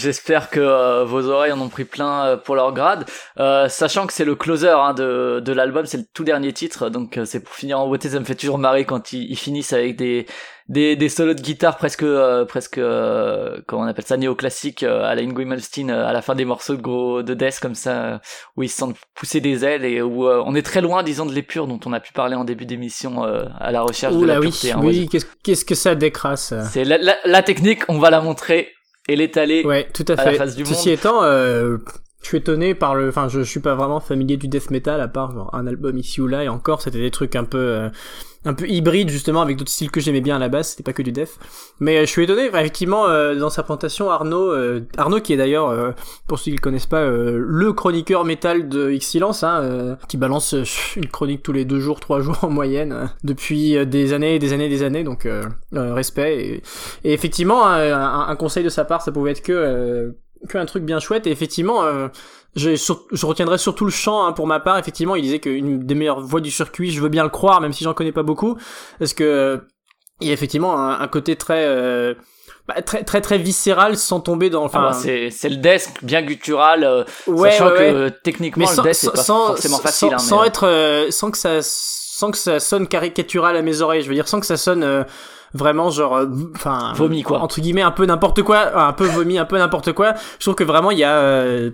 J'espère que euh, vos oreilles en ont pris plein euh, pour leur grade, Euh, sachant que c'est le closer hein, de, de l'album, c'est le tout dernier titre, donc euh, c'est pour finir en beauté, ça me fait toujours marrer quand ils, ils finissent avec des, des, des solos de guitare presque, euh, presque euh, comment on appelle ça, néoclassique euh, à la Ingrid Malmsteen euh, à la fin des morceaux de gros de death comme ça, où ils se sentent pousser des ailes et où euh, on est très loin, disons, de l'épure dont on a pu parler en début d'émission euh, à la recherche de la oui, pureté. hein. oui, qu'est-ce que ça décrasse. C'est la, la, la technique, on va la montrer et l'étaler. Ouais, tout à à la fait. face du Ceci monde. étant, euh, je suis étonné par le, enfin, je, je suis pas vraiment familier du death metal à part genre un album ici ou là et encore, c'était des trucs un peu, euh, un peu hybrides justement avec d'autres styles que j'aimais bien à la base. C'était pas que du death. Mais euh, je suis étonné, effectivement, euh, dans sa présentation, Arnaud, euh, Arnaud qui est d'ailleurs, euh, pour ceux qui le connaissent pas, euh, le chroniqueur métal de X-Silence, hein, qui balance une chronique tous les deux jours, trois jours en moyenne depuis des années, des années, des années. Donc respect. Et, et effectivement, un- un conseil de sa part, ça pouvait être que euh, que un truc bien chouette. Et effectivement, euh, j'ai sur- je retiendrai surtout le chant hein, pour ma part. Effectivement, il disait qu'une des meilleures voix du circuit, je veux bien le croire, même si j'en connais pas beaucoup, parce que il y a effectivement un, un côté très euh, bah, très très très viscéral sans tomber dans Ah enfin bah, c'est c'est le death bien guttural, euh, ouais, sachant ouais, que euh, techniquement sans, le death c'est pas sans- forcément sans- facile. hein, sans mais, euh, être euh, sans que ça sans que ça sonne caricatural à mes oreilles je veux dire sans que ça sonne euh, vraiment genre euh, enfin Vomi, quoi. entre guillemets un peu n'importe quoi un peu vomi un peu n'importe quoi je trouve que vraiment il y a euh,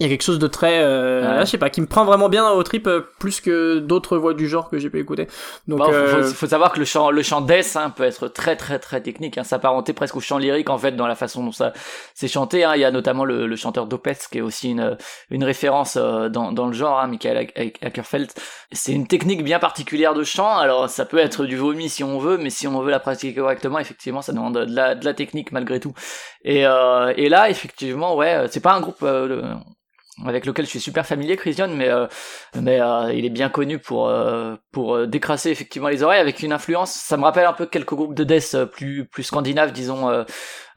il y a quelque chose de très euh, Ouais. je sais pas qui me prend vraiment bien au trip euh, plus que d'autres voix du genre que j'ai pu écouter donc Bon, faut- euh, faut, faut savoir que le chant, le chant death hein, peut être très très très technique, hein, s'apparenter presque au chant lyrique en fait dans la façon dont ça c'est chanté. Hein. Il y a notamment le, le chanteur d'Opeth qui est aussi une une référence euh, dans dans le genre, hein, Michael Ac- Ackerfeld. C'est une technique bien particulière de chant. Alors ça peut être du vomi si on veut, mais si on veut la pratiquer correctement, effectivement, ça demande de la de la technique malgré tout. Et euh, et là effectivement, ouais, c'est pas un groupe euh, avec lequel je suis super familier, Christian, mais euh, mais euh, il est bien connu pour euh, pour euh, décrasser effectivement les oreilles avec une influence. Ça me rappelle un peu quelques groupes de death euh, plus plus scandinaves, disons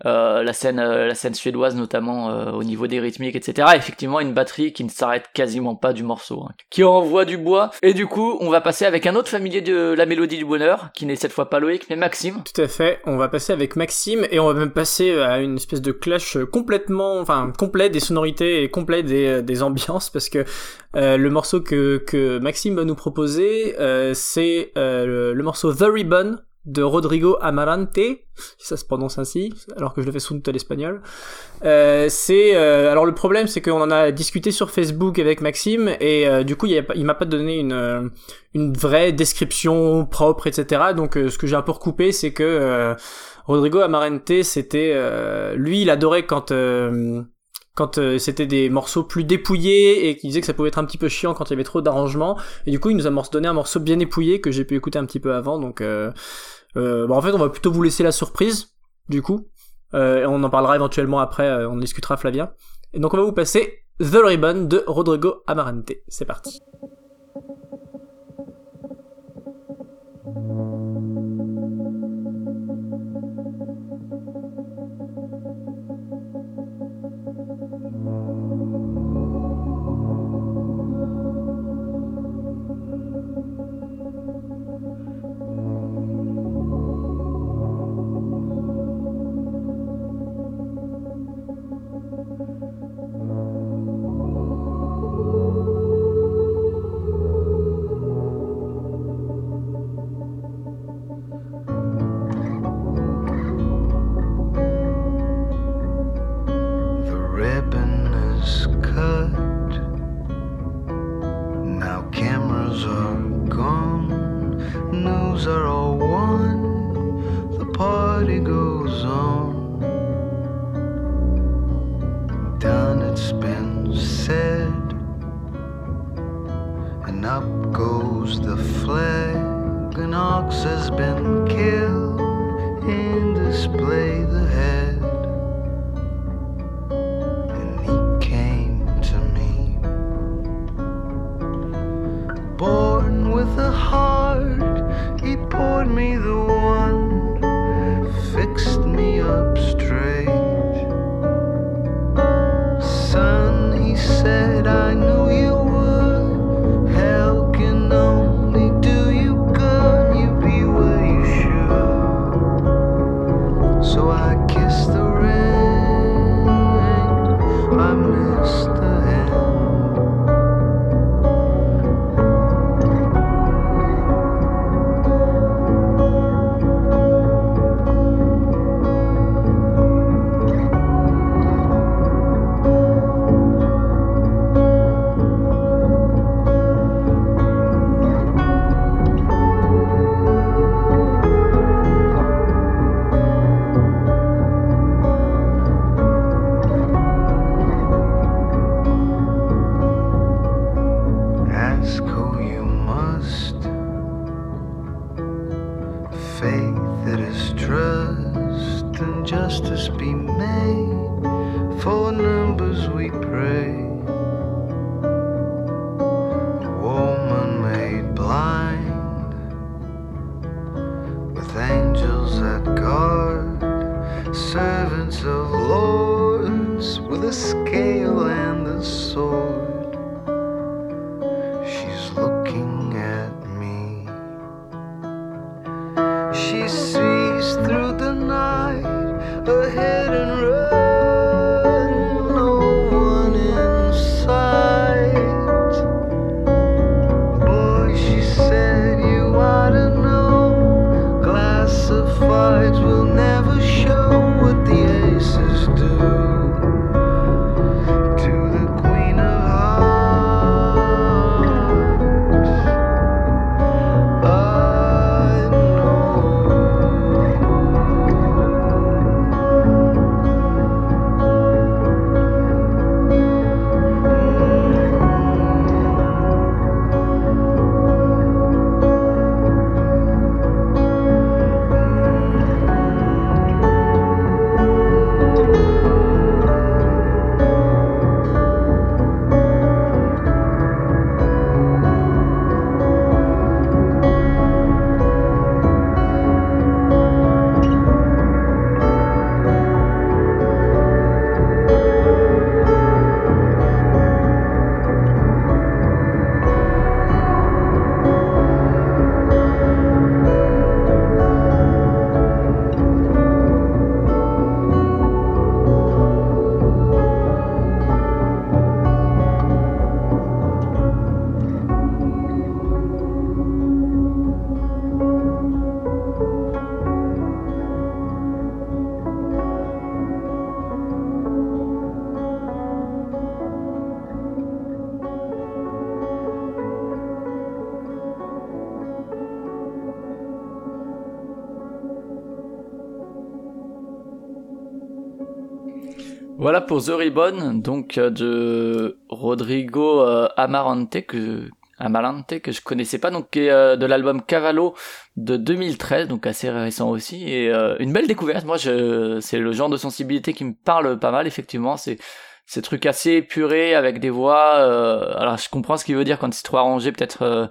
la scène euh, la scène suédoise notamment euh, au niveau des rythmiques, etc. Effectivement, une batterie qui ne s'arrête quasiment pas du morceau, hein, qui envoie du bois. Et du coup, on va passer avec un autre familier de la mélodie du bonheur, qui n'est cette fois pas Loïc, mais Maxime. Tout à fait. On va passer avec Maxime et on va même passer à une espèce de clash complètement, enfin complet des sonorités et complet des, des ambiances parce que euh, le morceau que, que Maxime va nous proposer, euh, c'est euh, le, le morceau The Ribbon de Rodrigo Amarante, si ça se prononce ainsi, alors que je le fais sous à l'espagnol. Euh, c'est euh, alors le problème c'est qu'on en a discuté sur Facebook avec Maxime et euh, du coup il, il m'a pas donné une euh, une vraie description propre etc. Donc euh, ce que j'ai un peu recoupé c'est que euh, Rodrigo Amarante c'était lui il adorait quand quand c'était des morceaux plus dépouillés et qu'il disait que ça pouvait être un petit peu chiant quand il y avait trop d'arrangements et du coup il nous a donné un morceau bien épouillé que j'ai pu écouter un petit peu avant donc euh, euh, bon, en fait on va plutôt vous laisser la surprise du coup euh, et on en parlera éventuellement après, euh, on discutera Flavien. Et donc on va vous passer The Ribbon de Rodrigo Amarante. C'est parti. Voilà pour The Ribbon, donc euh, de Rodrigo euh, Amarante que Amalante que je connaissais pas, donc qui est euh, de l'album Cavallo de 2013, donc assez récent aussi, et une belle découverte. Moi, c'est le genre de sensibilité qui me parle pas mal, effectivement. C'est ces trucs assez épurés avec des voix. alors, je comprends ce qu'il veut dire quand c'est trop arrangé, peut-être.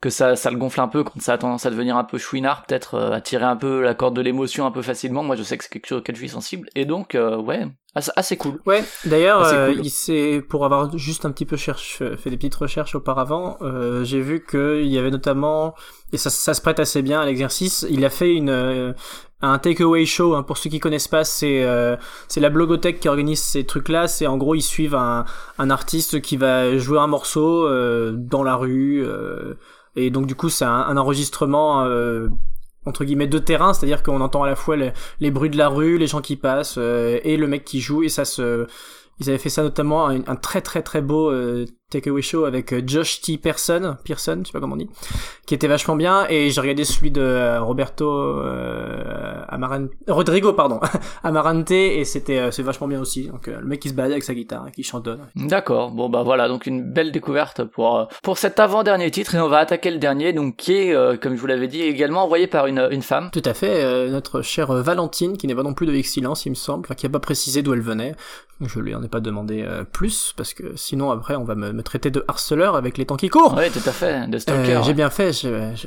que ça, ça le gonfle un peu quand ça a tendance à devenir un peu chouinard, peut-être euh, attirer un peu la corde de l'émotion un peu facilement. Moi, je sais que c'est quelque chose auquel je suis sensible, et donc ouais, assez, assez cool. Ouais, d'ailleurs, Ah, euh, il s'est, pour avoir juste un petit peu cherche, fait des petites recherches auparavant, euh, j'ai vu qu'il y avait notamment, et ça, ça se prête assez bien à l'exercice, il a fait une, euh, un takeaway show, hein, pour ceux qui connaissent pas, c'est, euh, c'est la blogothèque qui organise ces trucs-là, c'est en gros, ils suivent un, un artiste qui va jouer un morceau euh, dans la rue, euh, et donc du coup, c'est un, un enregistrement, euh, entre guillemets de terrain, c'est-à-dire qu'on entend à la fois les, bruits de la rue, les gens qui passent euh, et le mec qui joue et ça se ils avaient fait ça notamment un, un très très très beau euh, takeaway show avec euh, Josh T Pearson, Pearson, je sais pas comment on dit, qui était vachement bien et j'ai regardé celui de euh, Roberto euh, Amarante, Rodrigo pardon, Amarante et c'était euh, c'est vachement bien aussi. Donc euh, le mec qui se balade avec sa guitare, qui chantonne. D'accord. Bon bah voilà, donc une belle découverte pour euh, pour cet avant-dernier titre et on va attaquer le dernier, donc qui est, euh, comme je vous l'avais dit, également envoyé par une une femme. Tout à fait, euh, notre chère Valentine, qui n'est pas non plus de Excellence, il me semble, enfin, qui a pas précisé d'où elle venait. Je lui en ai pas demandé euh, plus, parce que sinon après on va me, me traiter de harceleur avec les temps qui courent. Ouais, tout à fait, de Euh, stalker. j'ai ouais. bien fait,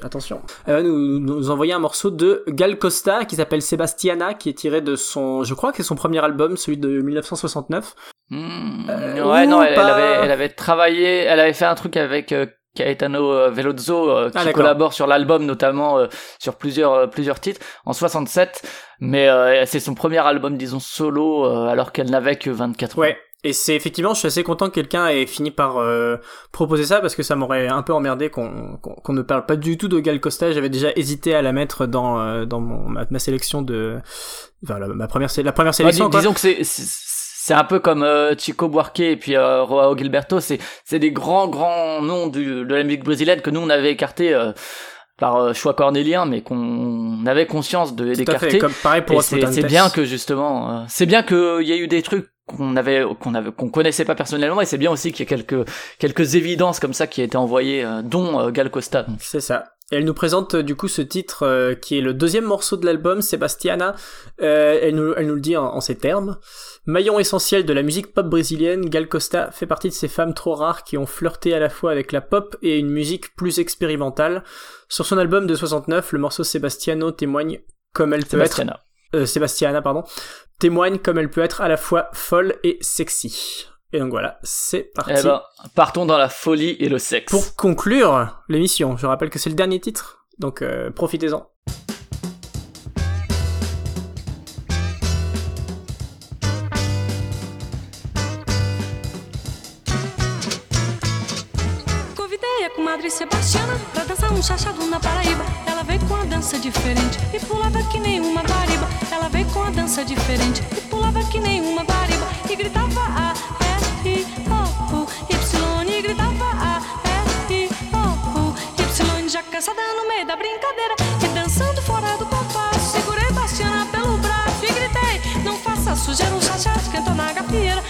attention. Euh, nous, nous envoyer un morceau de Gal Costa qui s'appelle Sebastiana, qui est tiré de son, je crois que c'est son premier album, celui de 1969. Hmm, Euh, ouais, non, elle, avait, elle avait travaillé, elle avait fait un truc avec euh, Caetano euh, Veloso, euh, qui Ah, collabore sur l'album, notamment euh, sur plusieurs plusieurs titres, en 67. Mais euh, c'est son premier album, disons solo, euh, alors qu'elle n'avait que 24 ans. Ouais. Et c'est effectivement, je suis assez content que quelqu'un ait fini par euh, proposer ça parce que ça m'aurait un peu emmerdé qu'on qu'on qu'on ne parle pas du tout de Gal Costa. J'avais déjà hésité à la mettre dans dans mon, ma, ma sélection de, enfin la, ma première la première Ouais, sélection. dis- quoi. disons que c'est c'est- un peu comme euh, Chico Buarque et puis euh, Joao Gilberto, c'est c'est des grands grands noms du, de la musique brésilienne que nous on avait écartés euh, par euh, choix cornélien, mais qu'on avait conscience de d'écarter. Comme pareil pour Os c'est bien que justement, euh, c'est bien qu'il y ait eu des trucs qu'on avait qu'on avait qu'on connaissait pas personnellement et c'est bien aussi qu'il y ait quelques quelques évidences comme ça qui aient été envoyées, euh, dont euh, Gal Costa. C'est ça. Elle nous présente euh, du coup ce titre euh, qui est le deuxième morceau de l'album, Sebastiana. Euh, elle, nous, elle nous le dit en, en ces termes. Maillon essentiel de la musique pop brésilienne, Gal Costa fait partie de ces femmes trop rares qui ont flirté à la fois avec la pop et une musique plus expérimentale. Sur son album de 69, le morceau Sebastiano témoigne comme elle peut être euh, Sebastiana, pardon, témoigne comme elle peut être à la fois folle et sexy. Et donc voilà, c'est parti. Eh ben, partons dans la folie et le sexe. Pour conclure l'émission, je rappelle que c'est le dernier titre, donc euh, profitez-en. Comadre Sebastiana pra dançar um chachado na Paraíba. Ela veio com a dança diferente e pulava que nem uma guariba. Ela veio com a dança diferente e pulava que nem uma guariba. E gritava cansada no meio da brincadeira e dançando fora do compasso. Segurei Bastiana pelo braço e gritei: Não faça sujeira, um chachado esquentou na gafieira.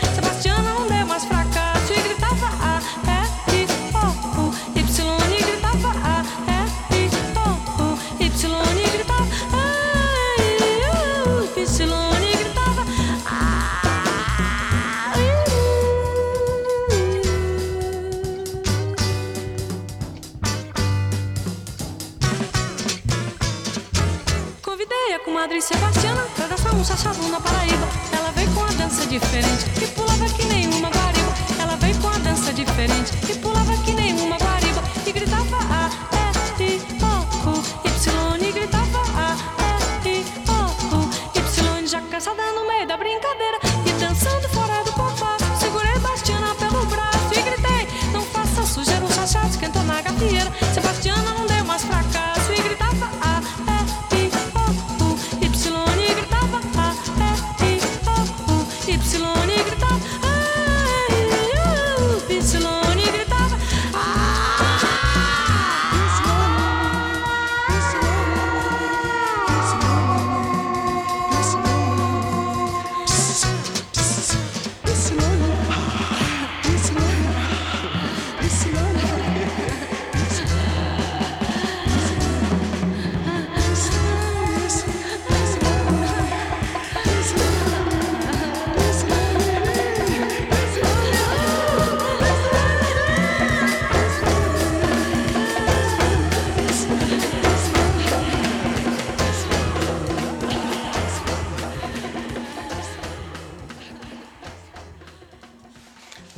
Um chachado na Paraíba. Ela veio com a dança diferente e pulava que nem uma guariba. Ela veio com a dança diferente e pulava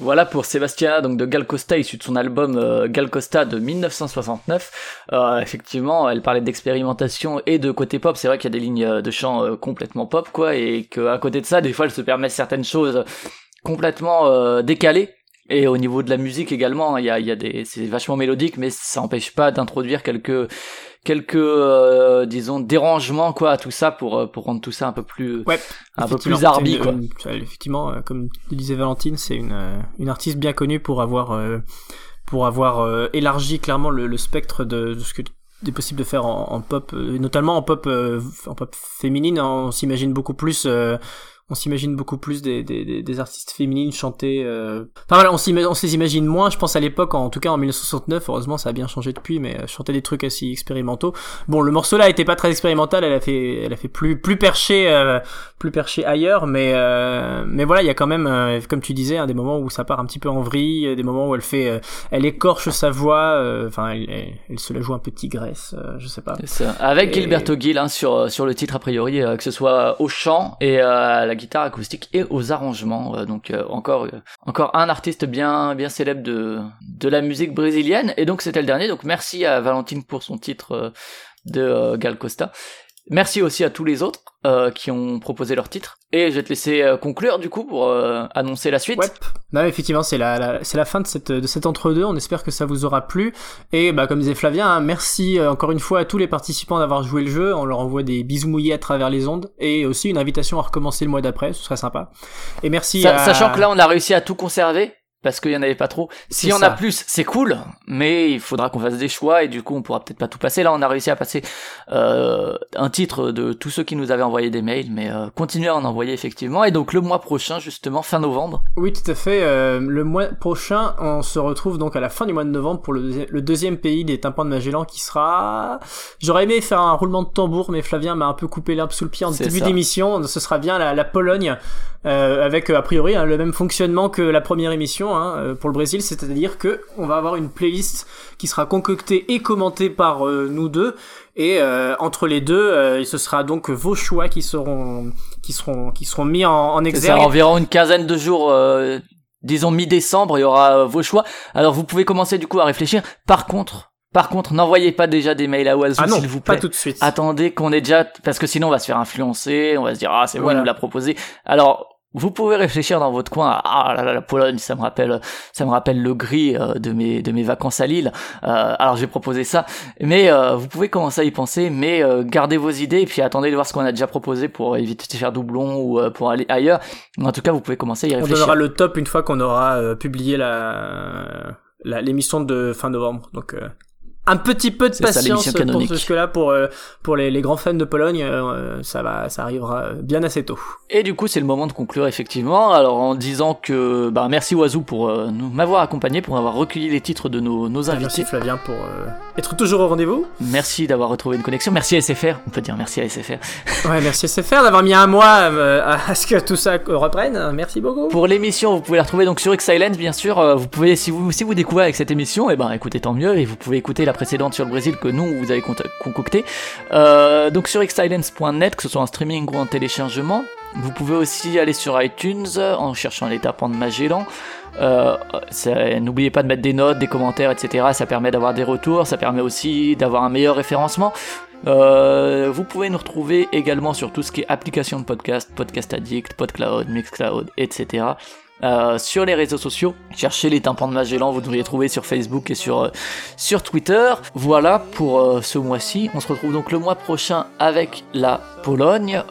Voilà pour Sébastien donc de Gal Costa issu de son album euh, Gal Costa de 1969. Euh, effectivement, elle parlait d'expérimentation et de côté pop. C'est vrai qu'il y a des lignes euh, de chant euh, complètement pop quoi et qu'à côté de ça, des fois, elle se permet certaines choses complètement décalées. Et au niveau de la musique également, il y a, il y a des, c'est vachement mélodique, mais ça n'empêche pas d'introduire quelques quelques euh, disons dérangements quoi à tout ça pour euh, pour rendre tout ça un peu plus Ouais, un peu effectivement, plus arbi quoi. une- elle- effectivement, euh, comme le disait Valentine, c'est une, euh, une artiste bien connue pour avoir, euh, pour avoir euh, élargi clairement le, le spectre de, de ce que est possible de faire en, en pop, euh, notamment en pop, euh, en pop féminine. on s'imagine beaucoup plus. On s'imagine beaucoup plus des, des, des, des artistes féminines chanter. Euh... Enfin voilà, on, on se les imagine moins. Je pense à l'époque, en tout cas en 1969. Heureusement, ça a bien changé depuis, mais euh, chanter des trucs assez expérimentaux. Bon, le morceau là était pas très expérimental. Elle a fait, elle a fait plus plus perché, euh, plus perché ailleurs. Mais euh, mais voilà, il y a quand même, euh, comme tu disais, hein, des moments où ça part un petit peu en vrille, des moments où elle fait, euh, elle écorche sa voix. euh, Enfin, elle, elle, elle se la joue un peu tigresse. euh, je sais pas. Ça. Avec Et- Gilberto Gil hein, sur sur le titre a priori, que ce soit au chant et à la guitare acoustique et aux arrangements. euh, donc euh, encore euh, encore un artiste bien bien célèbre de de la musique brésilienne. Et donc c'était le dernier. Donc merci à Valentine pour son titre de Gal Costa. Merci aussi à tous les autres euh, qui ont proposé leur titre. Et je vais te laisser euh, conclure du coup pour euh, annoncer la suite. Ouais. Non, effectivement, c'est la, la- c'est la fin de cette de cet entre-deux. On espère que ça vous aura plu. Et bah comme disait Flavien, hein, merci euh, encore une fois à tous les participants d'avoir joué le jeu. On leur envoie des bisous mouillés à travers les ondes et aussi une invitation à recommencer le mois d'après. Ce serait sympa. Et merci. Sa- à... Sachant que là on a réussi à tout conserver. Parce qu'il y en avait pas trop. S'il y en a plus, c'est cool, mais il faudra qu'on fasse des choix et du coup on pourra peut-être pas tout passer. Là, on a réussi à passer euh, un titre de tous ceux qui nous avaient envoyé des mails, mais euh, continuez à en envoyer effectivement. Et donc le mois prochain, justement fin novembre, Oui, tout à fait. euh, le mois prochain, on se retrouve donc à la fin du mois de novembre pour le, deuxi- le deuxième pays des tympans de Magellan qui sera... J'aurais aimé faire un roulement de tambour, mais Flavien m'a un peu coupé l'herbe sous le pied en début d'émission. Ce sera bien la, la Pologne, euh, avec a priori hein, le même fonctionnement que la première émission hein, euh, pour le Brésil, c'est-à-dire que on va avoir une playlist qui sera concoctée et commentée par euh, nous deux. Et euh, entre les deux, euh, ce sera donc vos choix qui seront qui seront qui seront mis en, en ça, exergue. environ une quinzaine de jours. euh, Disons mi-décembre, il y aura euh, vos choix. Alors vous pouvez commencer du coup à réfléchir. Par contre, par contre, n'envoyez pas déjà des mails à Oiseau, Ah non, s'il vous pas plaît. tout de suite. Attendez qu'on ait déjà, parce que sinon on va se faire influencer, on va se dire ah c'est bon, Voilà. il nous l'a proposé. Alors vous pouvez réfléchir dans votre coin. Ah là là, la Pologne, ça me rappelle, ça me rappelle le gris euh, de mes de mes vacances à Lille. Euh, alors j'ai proposé ça, mais euh, vous pouvez commencer à y penser, mais euh, gardez vos idées et puis attendez de voir ce qu'on a déjà proposé pour éviter de faire doublon ou euh, pour aller ailleurs. En tout cas, vous pouvez commencer à y On réfléchir. donnera le top une fois qu'on aura euh, publié la la- l'émission de fin novembre. Donc euh, un petit peu de ça, patience l'émission pour canonique. jusque là pour euh, pour les, les grands fans de Pologne, euh, ça va ça arrivera bien assez tôt. Et du coup, c'est le moment de conclure effectivement. Alors en disant que bah merci Oiseau pour euh, nous m'avoir accompagné, pour avoir recueilli les titres de nos, nos invités. Merci Flavien pour euh, être toujours au rendez-vous. Merci d'avoir retrouvé une connexion. Merci à SFR. On peut dire merci à SFR. Ouais, merci SFR d'avoir mis un mois euh, à ce que tout ça reprenne. Merci beaucoup. Pour l'émission, vous pouvez la retrouver donc sur X-Silence, bien sûr. Vous pouvez, si vous, si vous découvrez avec cette émission, et ben écoutez tant mieux. Et vous pouvez écouter la sur le Brésil que nous vous avez concocté. Euh, donc sur xsilence.net, que ce soit en streaming ou en téléchargement. Vous pouvez aussi aller sur iTunes euh, en cherchant les tapants de Magellan. Euh, N'oubliez pas de mettre des notes, des commentaires, etc. Ça permet d'avoir des retours, ça permet aussi d'avoir un meilleur référencement. Vous pouvez nous retrouver également sur tout ce qui est application de podcast, Podcast Addict, PodCloud, Mixcloud, etc. Euh, sur les réseaux sociaux, cherchez les tympans de Magellan, vous devriez trouver sur Facebook et sur, euh, sur Twitter. Voilà pour euh, ce mois-ci. On se retrouve donc le mois prochain avec la Pologne.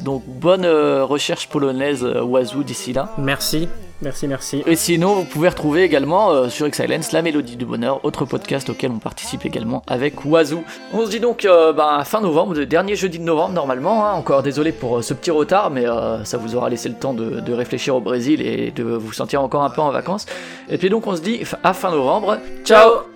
Donc bonne recherche polonaise Oiseau d'ici là. Merci, merci, merci. Et sinon, vous pouvez retrouver également euh, sur Excellence La Mélodie du Bonheur, autre podcast auquel on participe également avec Oiseau. On se dit donc euh, bah, fin novembre, dernier jeudi de novembre normalement. hein. Encore désolé pour euh, ce petit retard, mais euh, ça vous aura laissé le temps de, réfléchir au Brésil et de vous sentir encore un peu en vacances. Et puis donc on se dit à fin novembre. Ciao